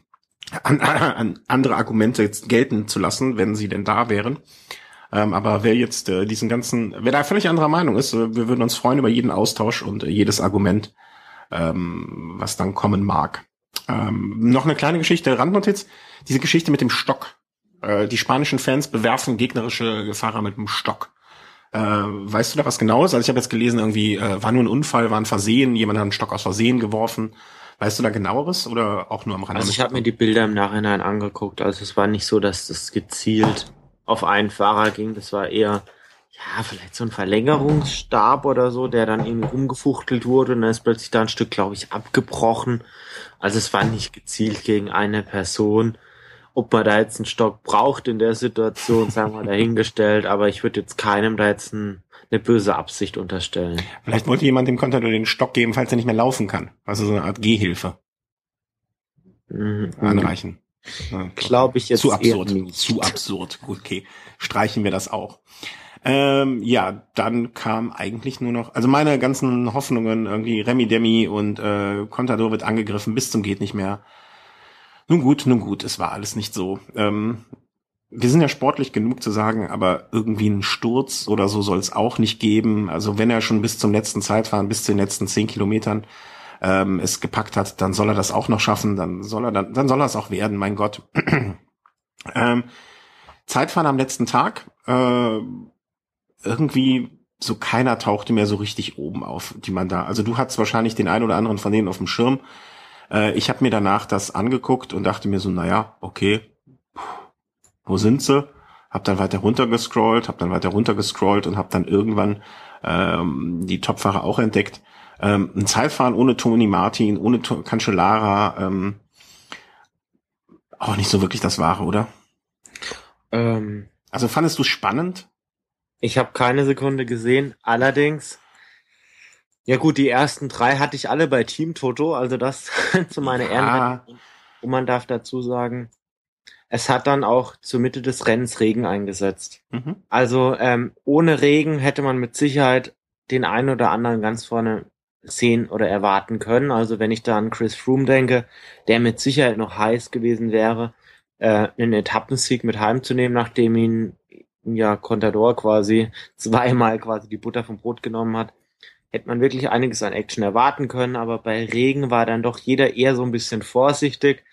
an, an andere Argumente jetzt gelten zu lassen, wenn sie denn da wären. Ähm, aber wer jetzt äh, diesen ganzen, wer da völlig anderer Meinung ist, äh, wir würden uns freuen über jeden Austausch und äh, jedes Argument ähm, was dann kommen mag. Ähm, noch eine kleine Geschichte, Randnotiz. Diese Geschichte mit dem Stock. Äh, die spanischen Fans bewerfen gegnerische Fahrer mit dem Stock. Äh, weißt du da was genaues? Also ich habe jetzt gelesen, irgendwie äh, war nur ein Unfall, war ein Versehen, jemand hat einen Stock aus Versehen geworfen. Weißt du da genaueres oder auch nur am Rande? Also ich habe mir die Bilder im Nachhinein angeguckt. Also es war nicht so, dass das gezielt auf einen Fahrer ging. Das war eher ja, vielleicht so ein Verlängerungsstab oder so, der dann irgendwie umgefuchtelt wurde und dann ist plötzlich da ein Stück, glaube ich, abgebrochen. Also es war nicht gezielt gegen eine Person. Ob man da jetzt einen Stock braucht in der Situation, sagen wir dahingestellt, aber ich würde jetzt keinem da jetzt ein, eine böse Absicht unterstellen. Vielleicht wollte jemand dem Contador den Stock geben, falls er nicht mehr laufen kann. Also so eine Art Gehhilfe. Mhm. Anreichen. Ja, Glaube ich jetzt zu absurd. Zu absurd. Gut, okay. Streichen wir das auch. Ähm, ja, dann kam eigentlich nur noch, also meine ganzen Hoffnungen, irgendwie Remy Demi und äh, Contador wird angegriffen bis zum geht nicht mehr. Nun gut, nun gut, es war alles nicht so. Ähm, wir sind ja sportlich genug zu sagen, aber irgendwie einen Sturz oder so soll es auch nicht geben. Also wenn er schon bis zum letzten Zeitfahren, bis zu den letzten zehn Kilometern ähm, es gepackt hat, dann soll er das auch noch schaffen, dann soll er dann, dann soll er es auch werden, mein Gott. ähm, Zeitfahren am letzten Tag. Äh, irgendwie so keiner tauchte mehr so richtig oben auf, die man da. Also du hattest wahrscheinlich den einen oder anderen von denen auf dem Schirm. Äh, ich habe mir danach das angeguckt und dachte mir so, naja, okay, wo sind sie? Hab dann weiter runtergescrollt, hab dann weiter runtergescrollt und hab dann irgendwann ähm, die Topfahrer auch entdeckt. Ähm, ein Zeitfahren ohne Tony Martin, ohne Cancellara, ähm, auch nicht so wirklich das Wahre, oder? Ähm, also fandest du spannend? Ich habe keine Sekunde gesehen. Allerdings, ja gut, die ersten drei hatte ich alle bei Team Toto, also das zu meiner ja. Ehrenrettung. Und man darf dazu sagen, es hat dann auch zur Mitte des Rennens Regen eingesetzt. Mhm. Also ähm, ohne Regen hätte man mit Sicherheit den einen oder anderen ganz vorne sehen oder erwarten können. Also wenn ich da an Chris Froome denke, der mit Sicherheit noch heiß gewesen wäre, äh, einen Etappensieg mit heimzunehmen, nachdem ihn ja Contador quasi zweimal quasi die Butter vom Brot genommen hat, hätte man wirklich einiges an Action erwarten können, aber bei Regen war dann doch jeder eher so ein bisschen vorsichtig.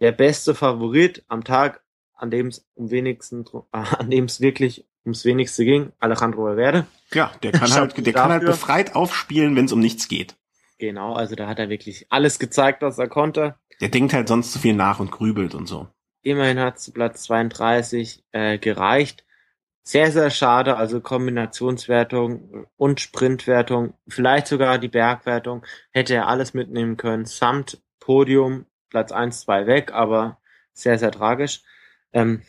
Der beste Favorit am Tag, an dem es um wenigsten, an dem es wirklich ums wenigste ging, Alejandro Valverde. Ja, der kann halt, der kann halt befreit aufspielen, wenn es um nichts geht. Genau, also da hat er wirklich alles gezeigt, was er konnte. Der denkt halt sonst zu viel nach und grübelt und so. Immerhin hat es zu Platz 32 äh, gereicht. Sehr, sehr schade, also Kombinationswertung und Sprintwertung, vielleicht sogar die Bergwertung, hätte er alles mitnehmen können, samt Podium, Platz 1, 2 weg, aber sehr, sehr tragisch. Ähm,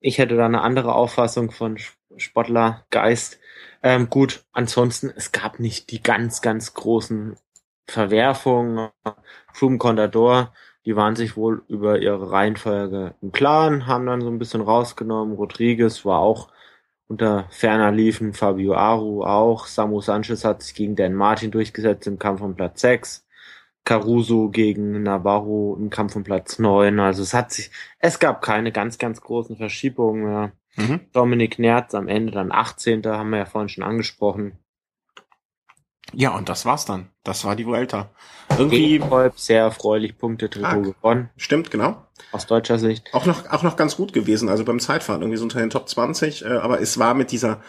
ich hätte da eine andere Auffassung von Sportlergeist. Ähm, gut, ansonsten, es gab nicht die ganz, ganz großen Verwerfungen. Froome Contador, die waren sich wohl über ihre Reihenfolge im Klaren, haben dann so ein bisschen rausgenommen. Rodriguez war auch unter ferner liefen, Fabio Aru auch. Samu Sanchez hat sich gegen Dan Martin durchgesetzt im Kampf um Platz 6. Caruso gegen Navarro im Kampf um Platz 9. Also es hat sich, es gab keine ganz, ganz großen Verschiebungen mehr. Mhm. Dominik Nerz am Ende dann 18. haben wir ja vorhin schon angesprochen. Ja, und das war's dann. Das war die Vuelta. Irgendwie Kolb, sehr erfreulich Punkte Trikot gewonnen. Stimmt, genau. Aus deutscher Sicht. Auch noch auch noch ganz gut gewesen, also beim Zeitfahren irgendwie so unter den Top 20, äh, aber es war mit dieser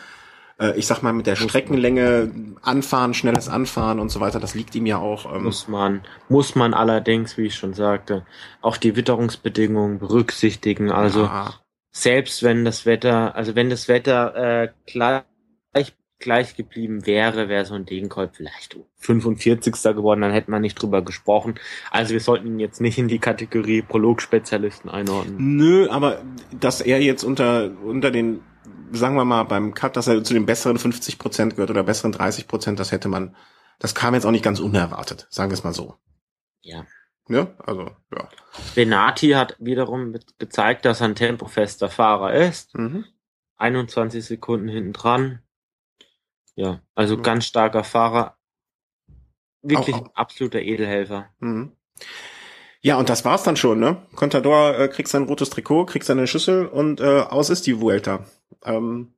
äh, ich sag mal mit der Streckenlänge anfahren, schnelles Anfahren und so weiter, das liegt ihm ja auch. Ähm, muss man muss man allerdings, wie ich schon sagte, auch die Witterungsbedingungen berücksichtigen, also ja. selbst wenn das Wetter, also wenn das Wetter äh, gleich gleich geblieben wäre, wäre so ein Degenkolb vielleicht 45. geworden, dann hätte man nicht drüber gesprochen. Also wir sollten ihn jetzt nicht in die Kategorie Prologspezialisten einordnen. Nö, aber dass er jetzt unter, unter den, sagen wir mal, beim Cut, dass er zu den besseren 50 Prozent gehört oder besseren 30 Prozent, das hätte man, das kam jetzt auch nicht ganz unerwartet, sagen wir es mal so. Ja. Ja, also, ja. Benati hat wiederum gezeigt, dass er ein tempofester Fahrer ist. Mhm. 21 Sekunden hinten dran ja, also ja. ganz starker Fahrer. Wirklich auch, auch. absoluter Edelhelfer. Mhm. Ja, und das war's dann schon, ne? Contador äh, kriegt sein rotes Trikot, kriegt seine Schüssel und äh, aus ist die Vuelta. Ähm,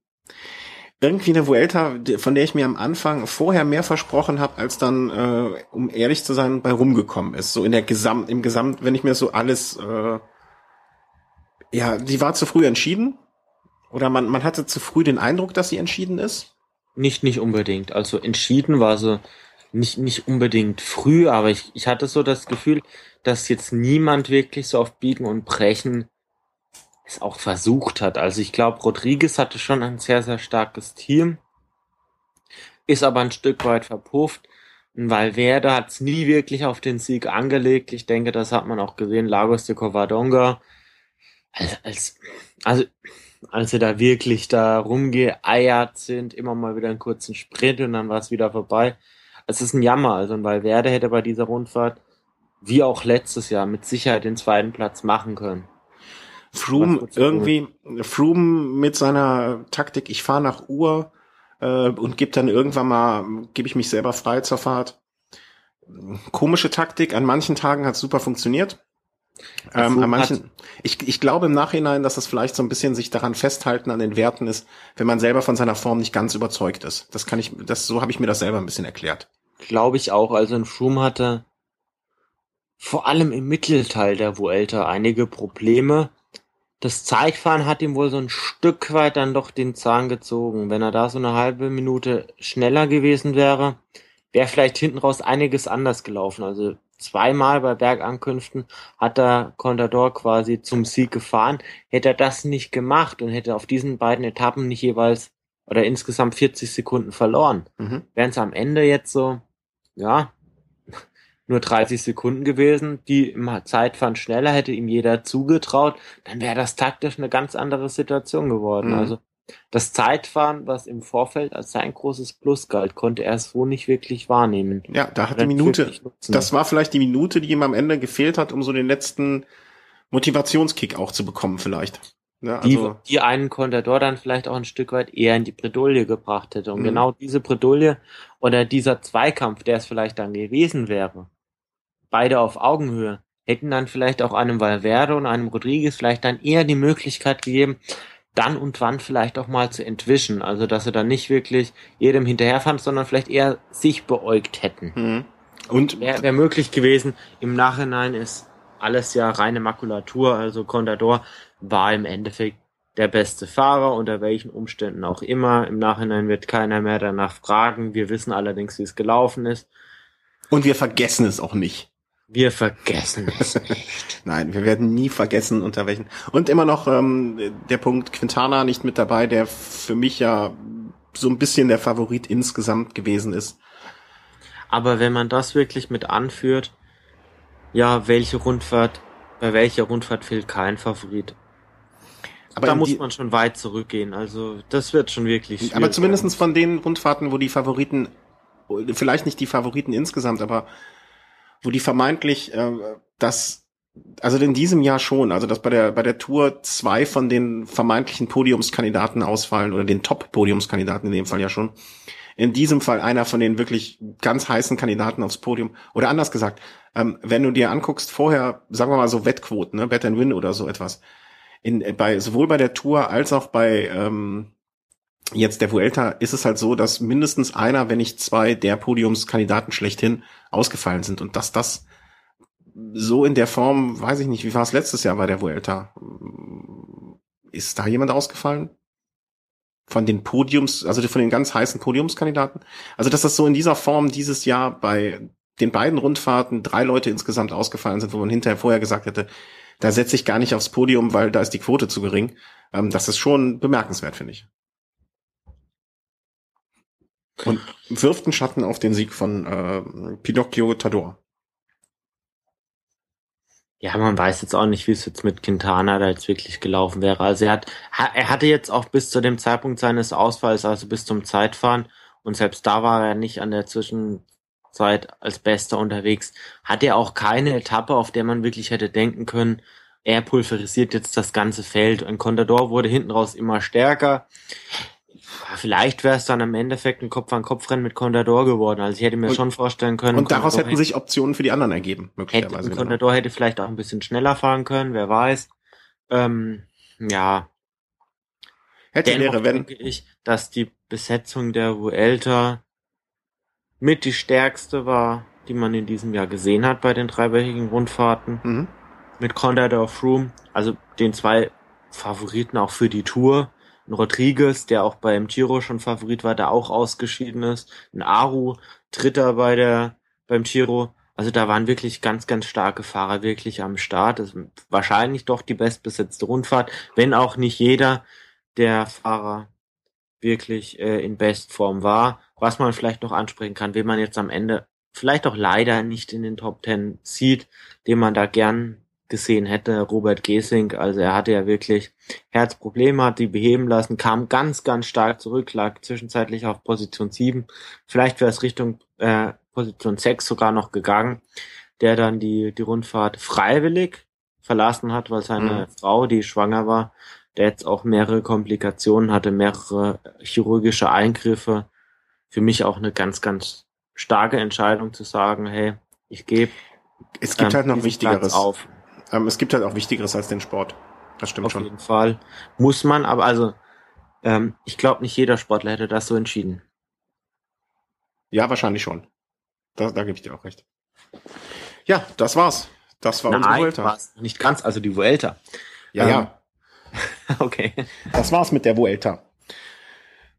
irgendwie eine Vuelta, von der ich mir am Anfang vorher mehr versprochen habe, als dann, äh, um ehrlich zu sein, bei rumgekommen ist. So in der Gesamt, im Gesamt, wenn ich mir so alles, äh, ja, die war zu früh entschieden. Oder man, man hatte zu früh den Eindruck, dass sie entschieden ist. Nicht, nicht unbedingt. Also entschieden war sie nicht, nicht unbedingt früh, aber ich, ich hatte so das Gefühl, dass jetzt niemand wirklich so auf Biegen und Brechen es auch versucht hat. Also ich glaube, Rodriguez hatte schon ein sehr, sehr starkes Team, ist aber ein Stück weit verpufft. Und Valverde hat es nie wirklich auf den Sieg angelegt. Ich denke, das hat man auch gesehen. Lagos de Covadonga. Als, als, also als sie da wirklich da rumgeeiert sind, immer mal wieder einen kurzen Sprint und dann war es wieder vorbei. Es ist ein Jammer, also ein Valverde hätte bei dieser Rundfahrt, wie auch letztes Jahr, mit Sicherheit den zweiten Platz machen können. Froome irgendwie, Froome mit seiner Taktik, ich fahre nach Uhr äh, und gebe dann irgendwann mal, gebe ich mich selber frei zur Fahrt. Komische Taktik, an manchen Tagen hat super funktioniert. Ähm, an manchen, ich, ich glaube im Nachhinein, dass das vielleicht so ein bisschen sich daran festhalten an den Werten ist, wenn man selber von seiner Form nicht ganz überzeugt ist. Das kann ich, das, so habe ich mir das selber ein bisschen erklärt. Glaube ich auch. Also ein Froome hatte vor allem im Mittelteil der Vuelta einige Probleme. Das Zeitfahren hat ihm wohl so ein Stück weit dann doch den Zahn gezogen. Wenn er da so eine halbe Minute schneller gewesen wäre, wäre vielleicht hinten raus einiges anders gelaufen. Also zweimal bei Bergankünften hat er Contador quasi zum Sieg gefahren. Hätte er das nicht gemacht und hätte auf diesen beiden Etappen nicht jeweils oder insgesamt 40 Sekunden verloren, mhm. wären es am Ende jetzt so, ja, nur 30 Sekunden gewesen, die im Zeitfahren schneller hätte ihm jeder zugetraut, dann wäre das taktisch eine ganz andere Situation geworden. Mhm. Also das Zeitfahren, was im Vorfeld als sein großes Plus galt, konnte er so nicht wirklich wahrnehmen. Ja, da hat die Minute, das war vielleicht die Minute, die ihm am Ende gefehlt hat, um so den letzten Motivationskick auch zu bekommen vielleicht. Ja, also die, die einen Contador dann vielleicht auch ein Stück weit eher in die Bredouille gebracht hätte. Und mhm. genau diese Bredouille oder dieser Zweikampf, der es vielleicht dann gewesen wäre, beide auf Augenhöhe, hätten dann vielleicht auch einem Valverde und einem Rodriguez vielleicht dann eher die Möglichkeit gegeben, dann und wann vielleicht auch mal zu entwischen. Also, dass sie dann nicht wirklich jedem hinterherfahren, sondern vielleicht eher sich beäugt hätten. Mhm. Und Wäre wär möglich gewesen. Im Nachhinein ist alles ja reine Makulatur. Also Contador war im Endeffekt der beste Fahrer, unter welchen Umständen auch immer. Im Nachhinein wird keiner mehr danach fragen. Wir wissen allerdings, wie es gelaufen ist. Und wir vergessen es auch nicht. Wir vergessen es nicht. Nein, wir werden nie vergessen, unter welchen. Und immer noch ähm, der Punkt Quintana nicht mit dabei, der für mich ja so ein bisschen der Favorit insgesamt gewesen ist. Aber wenn man das wirklich mit anführt, ja, welche Rundfahrt, bei welcher Rundfahrt fehlt kein Favorit? Aber da muss die- man schon weit zurückgehen. Also das wird schon wirklich. Aber schwierig. zumindestens von den Rundfahrten, wo die Favoriten, vielleicht nicht die Favoriten insgesamt, aber wo die vermeintlich äh, das, also in diesem Jahr schon, also dass bei der bei der Tour zwei von den vermeintlichen Podiumskandidaten ausfallen oder den Top-Podiumskandidaten in dem Fall ja schon. In diesem Fall einer von den wirklich ganz heißen Kandidaten aufs Podium. Oder anders gesagt, ähm, wenn du dir anguckst, vorher, sagen wir mal so Wettquoten, ne, Bet and Win oder so etwas, in, äh, bei, sowohl bei der Tour als auch bei ähm, jetzt der Vuelta ist es halt so, dass mindestens einer, wenn nicht zwei der Podiumskandidaten schlechthin ausgefallen sind und dass das so in der Form, weiß ich nicht, wie war es letztes Jahr bei der Vuelta? Ist da jemand ausgefallen? Von den Podiums, also von den ganz heißen Podiumskandidaten? Also, dass das so in dieser Form dieses Jahr bei den beiden Rundfahrten drei Leute insgesamt ausgefallen sind, wo man hinterher vorher gesagt hätte, da setze ich gar nicht aufs Podium, weil da ist die Quote zu gering. Ähm, das ist schon bemerkenswert, finde ich. Und wirft einen Schatten auf den Sieg von äh, Pinocchio Tador. Ja, man weiß jetzt auch nicht, wie es jetzt mit Quintana da jetzt wirklich gelaufen wäre. Also er hat, ha- er hatte jetzt auch bis zu dem Zeitpunkt seines Ausfalls, also bis zum Zeitfahren, und selbst da war er nicht an der Zwischenzeit als Bester unterwegs, hat er auch keine Etappe, auf der man wirklich hätte denken können, er pulverisiert jetzt das ganze Feld. Und Contador wurde hinten raus immer stärker. Vielleicht wäre es dann im Endeffekt ein Kopf-an-Kopf-Rennen mit Contador geworden. Also ich hätte mir Und- schon vorstellen können. Und daraus Contador hätten sich Optionen für die anderen ergeben, Hätte, möglicherweise. wieder. Contador hätte vielleicht auch ein bisschen schneller fahren können, wer weiß. Ähm, ja, Hätte dennoch wäre, wenn. denke ich, dass die Besetzung der Vuelta mit die stärkste war, die man in diesem Jahr gesehen hat bei den dreiwöchigen Rundfahrten. Mhm. Mit Contador Froome, also den zwei Favoriten auch für die Tour. Ein Rodriguez, der auch beim Giro schon Favorit war, der auch ausgeschieden ist. Ein Aru, Dritter bei der, beim Giro. Also da waren wirklich ganz, ganz starke Fahrer wirklich am Start. Das ist wahrscheinlich doch die bestbesetzte Rundfahrt, wenn auch nicht jeder der Fahrer wirklich äh, in Bestform war. Was man vielleicht noch ansprechen kann, wenn man jetzt am Ende vielleicht auch leider nicht in den Top Ten sieht, den man da gern gesehen hätte, Robert Gesink. Also er hatte ja wirklich Herzprobleme, hat die beheben lassen, kam ganz, ganz stark zurück, lag zwischenzeitlich auf Position 7. Vielleicht wäre es Richtung äh, Position 6 sogar noch gegangen, der dann die, die Rundfahrt freiwillig verlassen hat, weil seine Frau, die schwanger war, der jetzt auch mehrere Komplikationen hatte, mehrere chirurgische Eingriffe. Für mich auch eine ganz, ganz starke Entscheidung zu sagen, hey, ich gebe Es gibt ähm, halt noch Wichtigeres. Platz auf. Ähm, es gibt halt auch Wichtigeres als den Sport. Das stimmt Auf schon. jeden Fall. Muss man, aber also, ähm, ich glaube, nicht jeder Sportler hätte das so entschieden. Ja, wahrscheinlich schon. Da, da gebe ich dir auch recht. Ja, das war's. Das war unsere Nein, Vuelta. war's nicht ganz, also die Vuelta. Ja, Ähm, ja. Okay. Das war's mit der Vuelta.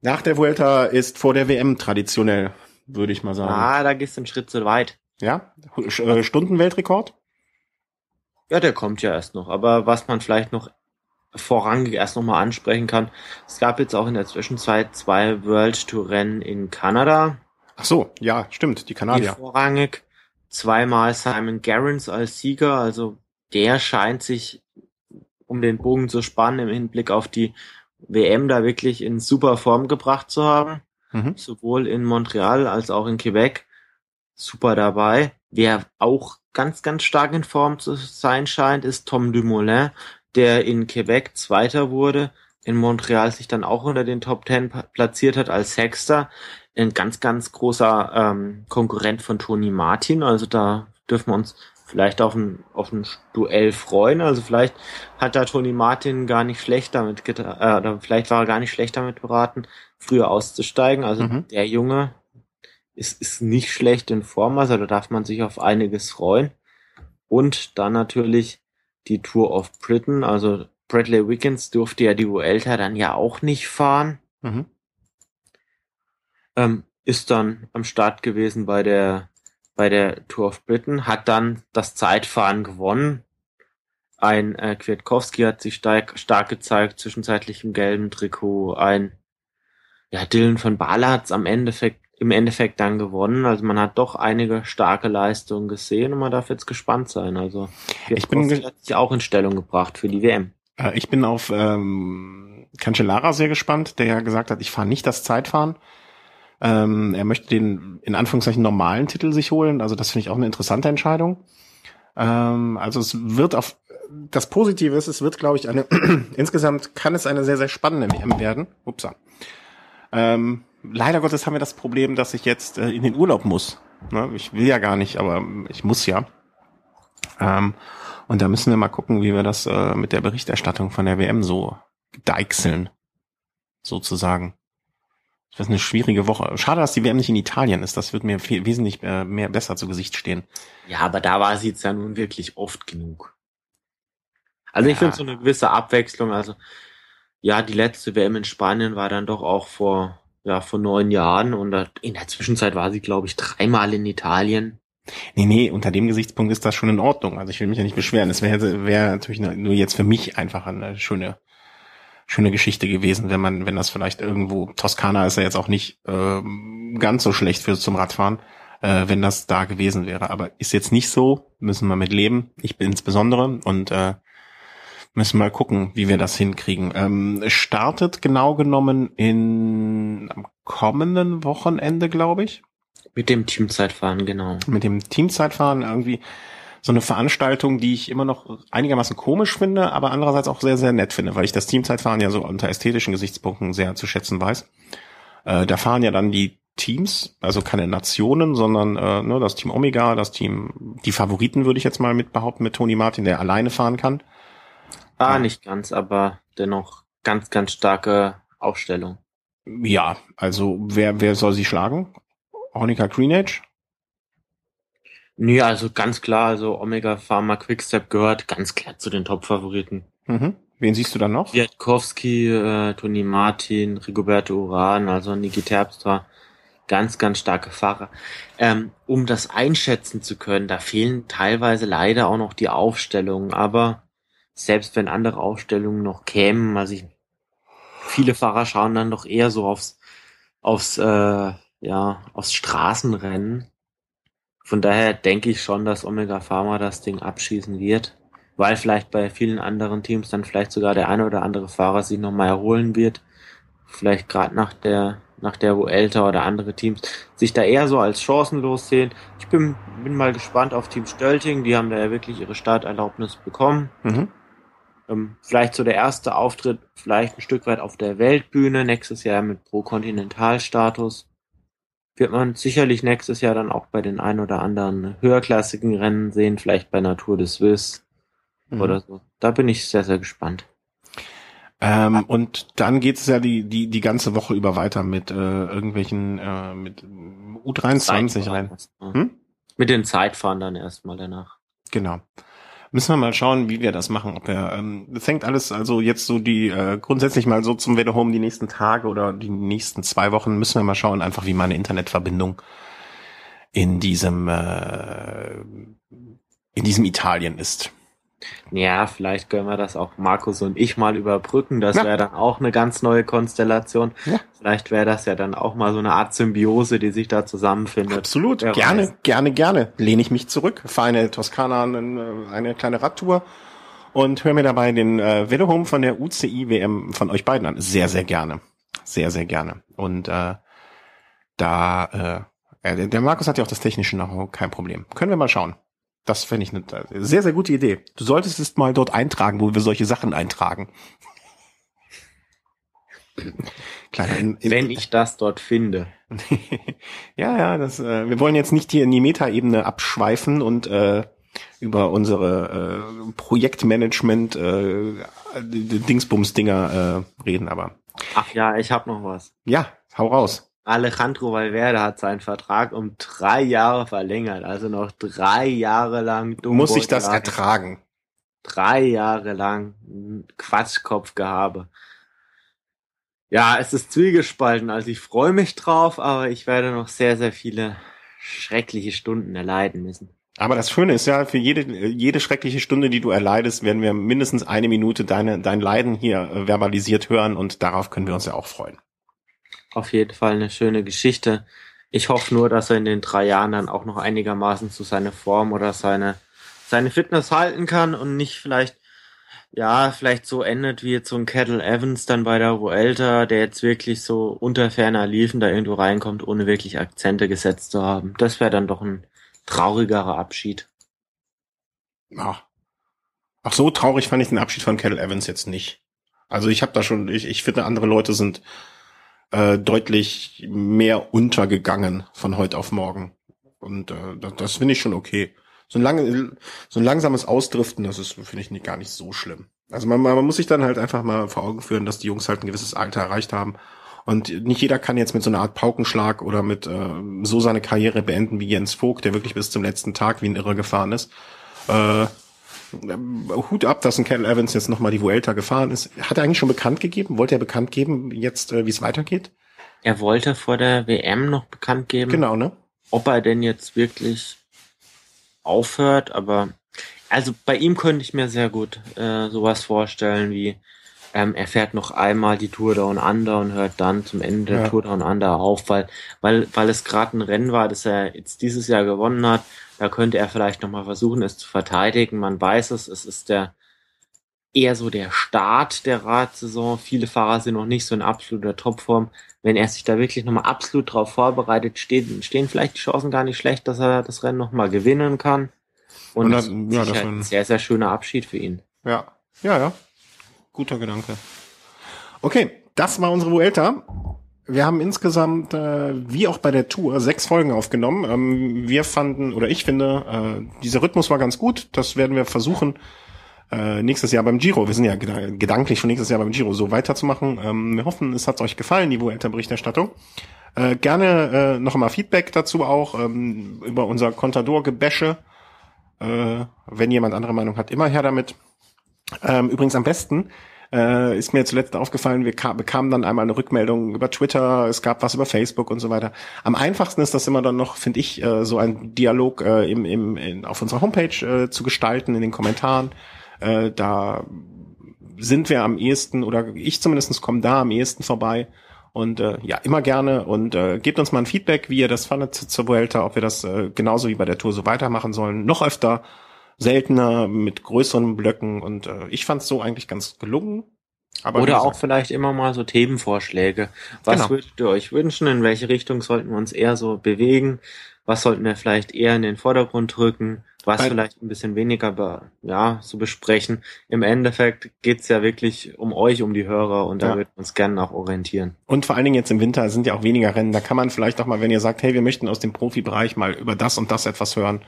Nach der Vuelta ist vor der WM traditionell, würde ich mal sagen. Ah, da gehst du einen Schritt zu weit. Ja? Äh, Stundenweltrekord? Ja, der kommt ja erst noch. Aber was man vielleicht noch vorrangig erst nochmal ansprechen kann, es gab jetzt auch in der Zwischenzeit zwei World Tour Rennen in Kanada. Ach so, ja, stimmt, die Die Kanadier. vorrangig. Zweimal Simon Gerrans als Sieger. Also der scheint sich, um den Bogen zu spannen, im Hinblick auf die WM da wirklich in super Form gebracht zu haben. Mhm. Sowohl in Montreal als auch in Quebec. Super dabei. Wer auch ganz, ganz stark in Form zu sein scheint, ist Tom Dumoulin, der in Quebec Zweiter wurde, in Montreal sich dann auch unter den Top Ten platziert hat als Sechster. Ein ganz, ganz großer ähm, Konkurrent von Tony Martin. Also da dürfen wir uns vielleicht auf ein, auf ein Duell freuen. Also vielleicht hat da Tony Martin gar nicht schlecht damit getan, äh, oder vielleicht war er gar nicht schlecht damit beraten, früher auszusteigen. Also mhm. der Junge ist, ist nicht schlecht in Form, also da darf man sich auf einiges freuen. Und dann natürlich die Tour of Britain, also Bradley Wiggins durfte ja die Vuelta dann ja auch nicht fahren. Mhm. Ähm, ist dann am Start gewesen bei der bei der Tour of Britain, hat dann das Zeitfahren gewonnen. Ein äh, Kwiatkowski hat sich stark, stark gezeigt, zwischenzeitlich im gelben Trikot. Ein ja, Dylan von Bala hat es am Endeffekt im Endeffekt dann gewonnen. Also man hat doch einige starke Leistungen gesehen und man darf jetzt gespannt sein. Also ich bin hat sich auch in Stellung gebracht für die WM. Äh, ich bin auf ähm, Cancellara sehr gespannt, der ja gesagt hat, ich fahre nicht das Zeitfahren. Ähm, er möchte den in Anführungszeichen normalen Titel sich holen. Also das finde ich auch eine interessante Entscheidung. Ähm, also es wird auf das Positive ist, es wird, glaube ich, eine insgesamt kann es eine sehr, sehr spannende WM werden. Upsa. Ähm, leider Gottes haben wir das Problem, dass ich jetzt äh, in den Urlaub muss. Ne? Ich will ja gar nicht, aber ich muss ja. Ähm, und da müssen wir mal gucken, wie wir das äh, mit der Berichterstattung von der WM so deichseln. Sozusagen. Das ist eine schwierige Woche. Schade, dass die WM nicht in Italien ist. Das wird mir viel, wesentlich äh, mehr besser zu Gesicht stehen. Ja, aber da war sie jetzt ja nun wirklich oft genug. Also ja. ich finde so eine gewisse Abwechslung. Also ja, die letzte WM in Spanien war dann doch auch vor ja vor neun Jahren und in der Zwischenzeit war sie, glaube ich, dreimal in Italien. Nee, nee, unter dem Gesichtspunkt ist das schon in Ordnung. Also ich will mich ja nicht beschweren. Es wäre wär natürlich nur jetzt für mich einfach eine schöne schöne Geschichte gewesen, wenn man, wenn das vielleicht irgendwo, Toskana ist ja jetzt auch nicht äh, ganz so schlecht für zum Radfahren, äh, wenn das da gewesen wäre. Aber ist jetzt nicht so, müssen wir mit leben. Ich bin insbesondere und äh, müssen mal gucken, wie wir das hinkriegen. Ähm, startet genau genommen in am kommenden Wochenende, glaube ich. Mit dem Teamzeitfahren, genau. Mit dem Teamzeitfahren irgendwie so eine Veranstaltung, die ich immer noch einigermaßen komisch finde, aber andererseits auch sehr, sehr nett finde, weil ich das Teamzeitfahren ja so unter ästhetischen Gesichtspunkten sehr zu schätzen weiß. Äh, da fahren ja dann die Teams, also keine Nationen, sondern äh, ne, das Team Omega, das Team, die Favoriten würde ich jetzt mal mit behaupten mit Toni Martin, der alleine fahren kann. Ah, nicht ganz, aber dennoch ganz, ganz starke Aufstellung. Ja, also wer, wer soll sie schlagen? Honika Greenedge? Nee, also ganz klar, also Omega Pharma Quickstep gehört ganz klar zu den Top-Favoriten. Mhm. Wen siehst du dann noch? Wiatkowski, äh, Toni Martin, Rigoberto Uran, also Niki Terpstra. Ganz, ganz starke Fahrer. Ähm, um das einschätzen zu können, da fehlen teilweise leider auch noch die Aufstellungen, aber selbst wenn andere Aufstellungen noch kämen, also ich, viele Fahrer schauen dann doch eher so aufs, aufs, äh, ja, aufs Straßenrennen von daher denke ich schon, dass Omega Pharma das Ding abschießen wird, weil vielleicht bei vielen anderen Teams dann vielleicht sogar der eine oder andere Fahrer sich nochmal erholen wird. Vielleicht gerade nach der nach der Vuelta oder andere Teams sich da eher so als chancenlos sehen. Ich bin, bin mal gespannt auf Team Stölting, die haben da ja wirklich ihre Starterlaubnis bekommen. Mhm. Ähm, vielleicht so der erste Auftritt, vielleicht ein Stück weit auf der Weltbühne, nächstes Jahr mit Pro-Kontinental-Status wird man sicherlich nächstes Jahr dann auch bei den ein oder anderen höherklassigen Rennen sehen, vielleicht bei Natur des Swiss mhm. oder so. Da bin ich sehr, sehr gespannt. Ähm, und dann geht es ja die, die, die ganze Woche über weiter mit äh, irgendwelchen äh, mit U23 rein. Hm? Mit den Zeitfahren dann erstmal danach. Genau. Müssen wir mal schauen, wie wir das machen. Ob er, ähm, das hängt alles also jetzt so die äh, grundsätzlich mal so zum Wetter Home die nächsten Tage oder die nächsten zwei Wochen müssen wir mal schauen, einfach wie meine Internetverbindung in diesem äh, in diesem Italien ist. Ja, vielleicht können wir das auch Markus und ich mal überbrücken. Das wäre dann auch eine ganz neue Konstellation. Ja. Vielleicht wäre das ja dann auch mal so eine Art Symbiose, die sich da zusammenfindet. Absolut, Wer gerne, weiß. gerne, gerne. Lehne ich mich zurück, fahre eine Toskana, eine, eine kleine Radtour und höre mir dabei den äh, Velohome von der UCI WM von euch beiden an. Sehr, sehr gerne. Sehr, sehr gerne. Und äh, da, äh, der Markus hat ja auch das technische know kein Problem. Können wir mal schauen. Das fände ich eine sehr, sehr gute Idee. Du solltest es mal dort eintragen, wo wir solche Sachen eintragen. Kleiner in, in, Wenn ich das dort finde. ja, ja, das, äh, wir wollen jetzt nicht hier in die Metaebene abschweifen und äh, über unsere äh, Projektmanagement äh, Dingsbums-Dinger äh, reden, aber. Ach ja, ich habe noch was. Ja, hau raus. Alejandro Valverde hat seinen Vertrag um drei Jahre verlängert, also noch drei Jahre lang. Muss ich das ertragen? Drei Jahre lang Quatschkopfgehabe. Ja, es ist zwiegespalten, also ich freue mich drauf, aber ich werde noch sehr, sehr viele schreckliche Stunden erleiden müssen. Aber das Schöne ist ja, für jede, jede schreckliche Stunde, die du erleidest, werden wir mindestens eine Minute deine, dein Leiden hier äh, verbalisiert hören und darauf können wir uns ja auch freuen. Auf jeden Fall eine schöne Geschichte. Ich hoffe nur, dass er in den drei Jahren dann auch noch einigermaßen zu seiner Form oder seine, seine Fitness halten kann und nicht vielleicht, ja, vielleicht so endet wie jetzt so ein Kettle Evans dann bei der Vuelta, der jetzt wirklich so unter ferner Liefen da irgendwo reinkommt, ohne wirklich Akzente gesetzt zu haben. Das wäre dann doch ein traurigerer Abschied. Ach. Ach so traurig fand ich den Abschied von Kettle Evans jetzt nicht. Also ich habe da schon, ich, ich finde andere Leute sind äh, deutlich mehr untergegangen von heute auf morgen. Und äh, das, das finde ich schon okay. So ein, lange, so ein langsames Ausdriften, das ist, finde ich, nicht, gar nicht so schlimm. Also man, man muss sich dann halt einfach mal vor Augen führen, dass die Jungs halt ein gewisses Alter erreicht haben und nicht jeder kann jetzt mit so einer Art Paukenschlag oder mit äh, so seine Karriere beenden wie Jens Vogt, der wirklich bis zum letzten Tag wie ein Irrer gefahren ist. Äh, Hut ab, dass ein Kettle Evans jetzt nochmal die Vuelta gefahren ist. Hat er eigentlich schon bekannt gegeben? Wollte er bekannt geben, jetzt, äh, wie es weitergeht? Er wollte vor der WM noch bekannt geben. Genau, ne? Ob er denn jetzt wirklich aufhört, aber also bei ihm könnte ich mir sehr gut äh, sowas vorstellen wie ähm, er fährt noch einmal die Tour Down Under und hört dann zum Ende der ja. Tour Down Under auf, weil, weil, weil es gerade ein Rennen war, das er jetzt dieses Jahr gewonnen hat. Da könnte er vielleicht nochmal versuchen, es zu verteidigen. Man weiß es, es ist der eher so der Start der Radsaison. Viele Fahrer sind noch nicht so in absoluter Topform. Wenn er sich da wirklich nochmal absolut drauf vorbereitet, stehen, stehen vielleicht die Chancen gar nicht schlecht, dass er das Rennen nochmal gewinnen kann. Und, und dann, ja, das ist ein sehr, sehr schöner Abschied für ihn. Ja, ja, ja. Guter Gedanke. Okay, das war unsere Vuelta. Wir haben insgesamt, äh, wie auch bei der Tour, sechs Folgen aufgenommen. Ähm, wir fanden, oder ich finde, äh, dieser Rhythmus war ganz gut. Das werden wir versuchen, äh, nächstes Jahr beim Giro, wir sind ja gedanklich schon nächstes Jahr beim Giro, so weiterzumachen. Ähm, wir hoffen, es hat euch gefallen, die Vuelta-Berichterstattung. Äh, gerne äh, noch einmal Feedback dazu auch ähm, über unser Contador-Gebäsche. Äh, wenn jemand andere Meinung hat, immer her damit. Ähm, übrigens am besten äh, ist mir zuletzt aufgefallen, wir bekamen dann einmal eine Rückmeldung über Twitter, es gab was über Facebook und so weiter. Am einfachsten ist das immer dann noch, finde ich, äh, so ein Dialog äh, im, im, in, auf unserer Homepage äh, zu gestalten, in den Kommentaren. Äh, da sind wir am ehesten, oder ich zumindest komme da am ehesten vorbei. Und äh, ja, immer gerne und äh, gebt uns mal ein Feedback, wie ihr das fandet zur Vuelta, ob wir das äh, genauso wie bei der Tour so weitermachen sollen. Noch öfter seltener, mit größeren Blöcken und äh, ich fand es so eigentlich ganz gelungen. Aber Oder auch vielleicht immer mal so Themenvorschläge. Was genau. würdet ihr euch wünschen? In welche Richtung sollten wir uns eher so bewegen? Was sollten wir vielleicht eher in den Vordergrund drücken? Was Bei vielleicht ein bisschen weniger ja, zu besprechen. Im Endeffekt geht's ja wirklich um euch, um die Hörer und da ja. würden wir uns gerne auch orientieren. Und vor allen Dingen jetzt im Winter sind ja auch weniger Rennen. Da kann man vielleicht auch mal, wenn ihr sagt, hey, wir möchten aus dem Profibereich mal über das und das etwas hören,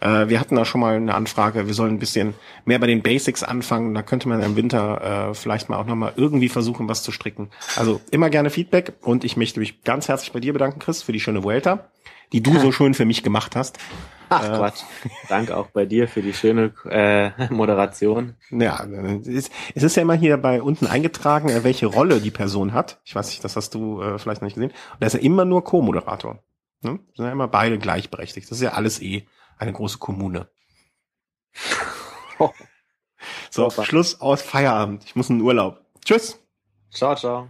äh, wir hatten da schon mal eine Anfrage, wir sollen ein bisschen mehr bei den Basics anfangen. Da könnte man im Winter äh, vielleicht mal auch nochmal irgendwie versuchen, was zu stricken. Also immer gerne Feedback und ich möchte mich ganz herzlich bei dir bedanken, Chris, für die schöne Vuelta, die du so schön für mich gemacht hast. Ach äh, Quatsch. Danke auch bei dir für die schöne äh, Moderation. Ja, es ist, es ist ja immer hier bei unten eingetragen, äh, welche Rolle die Person hat. Ich weiß nicht, das hast du äh, vielleicht noch nicht gesehen. Und da ist ja immer nur Co-Moderator. Ne? Sind ja immer beide gleichberechtigt. Das ist ja alles eh eine große Kommune. so, Schluss aus Feierabend. Ich muss in den Urlaub. Tschüss. Ciao, ciao.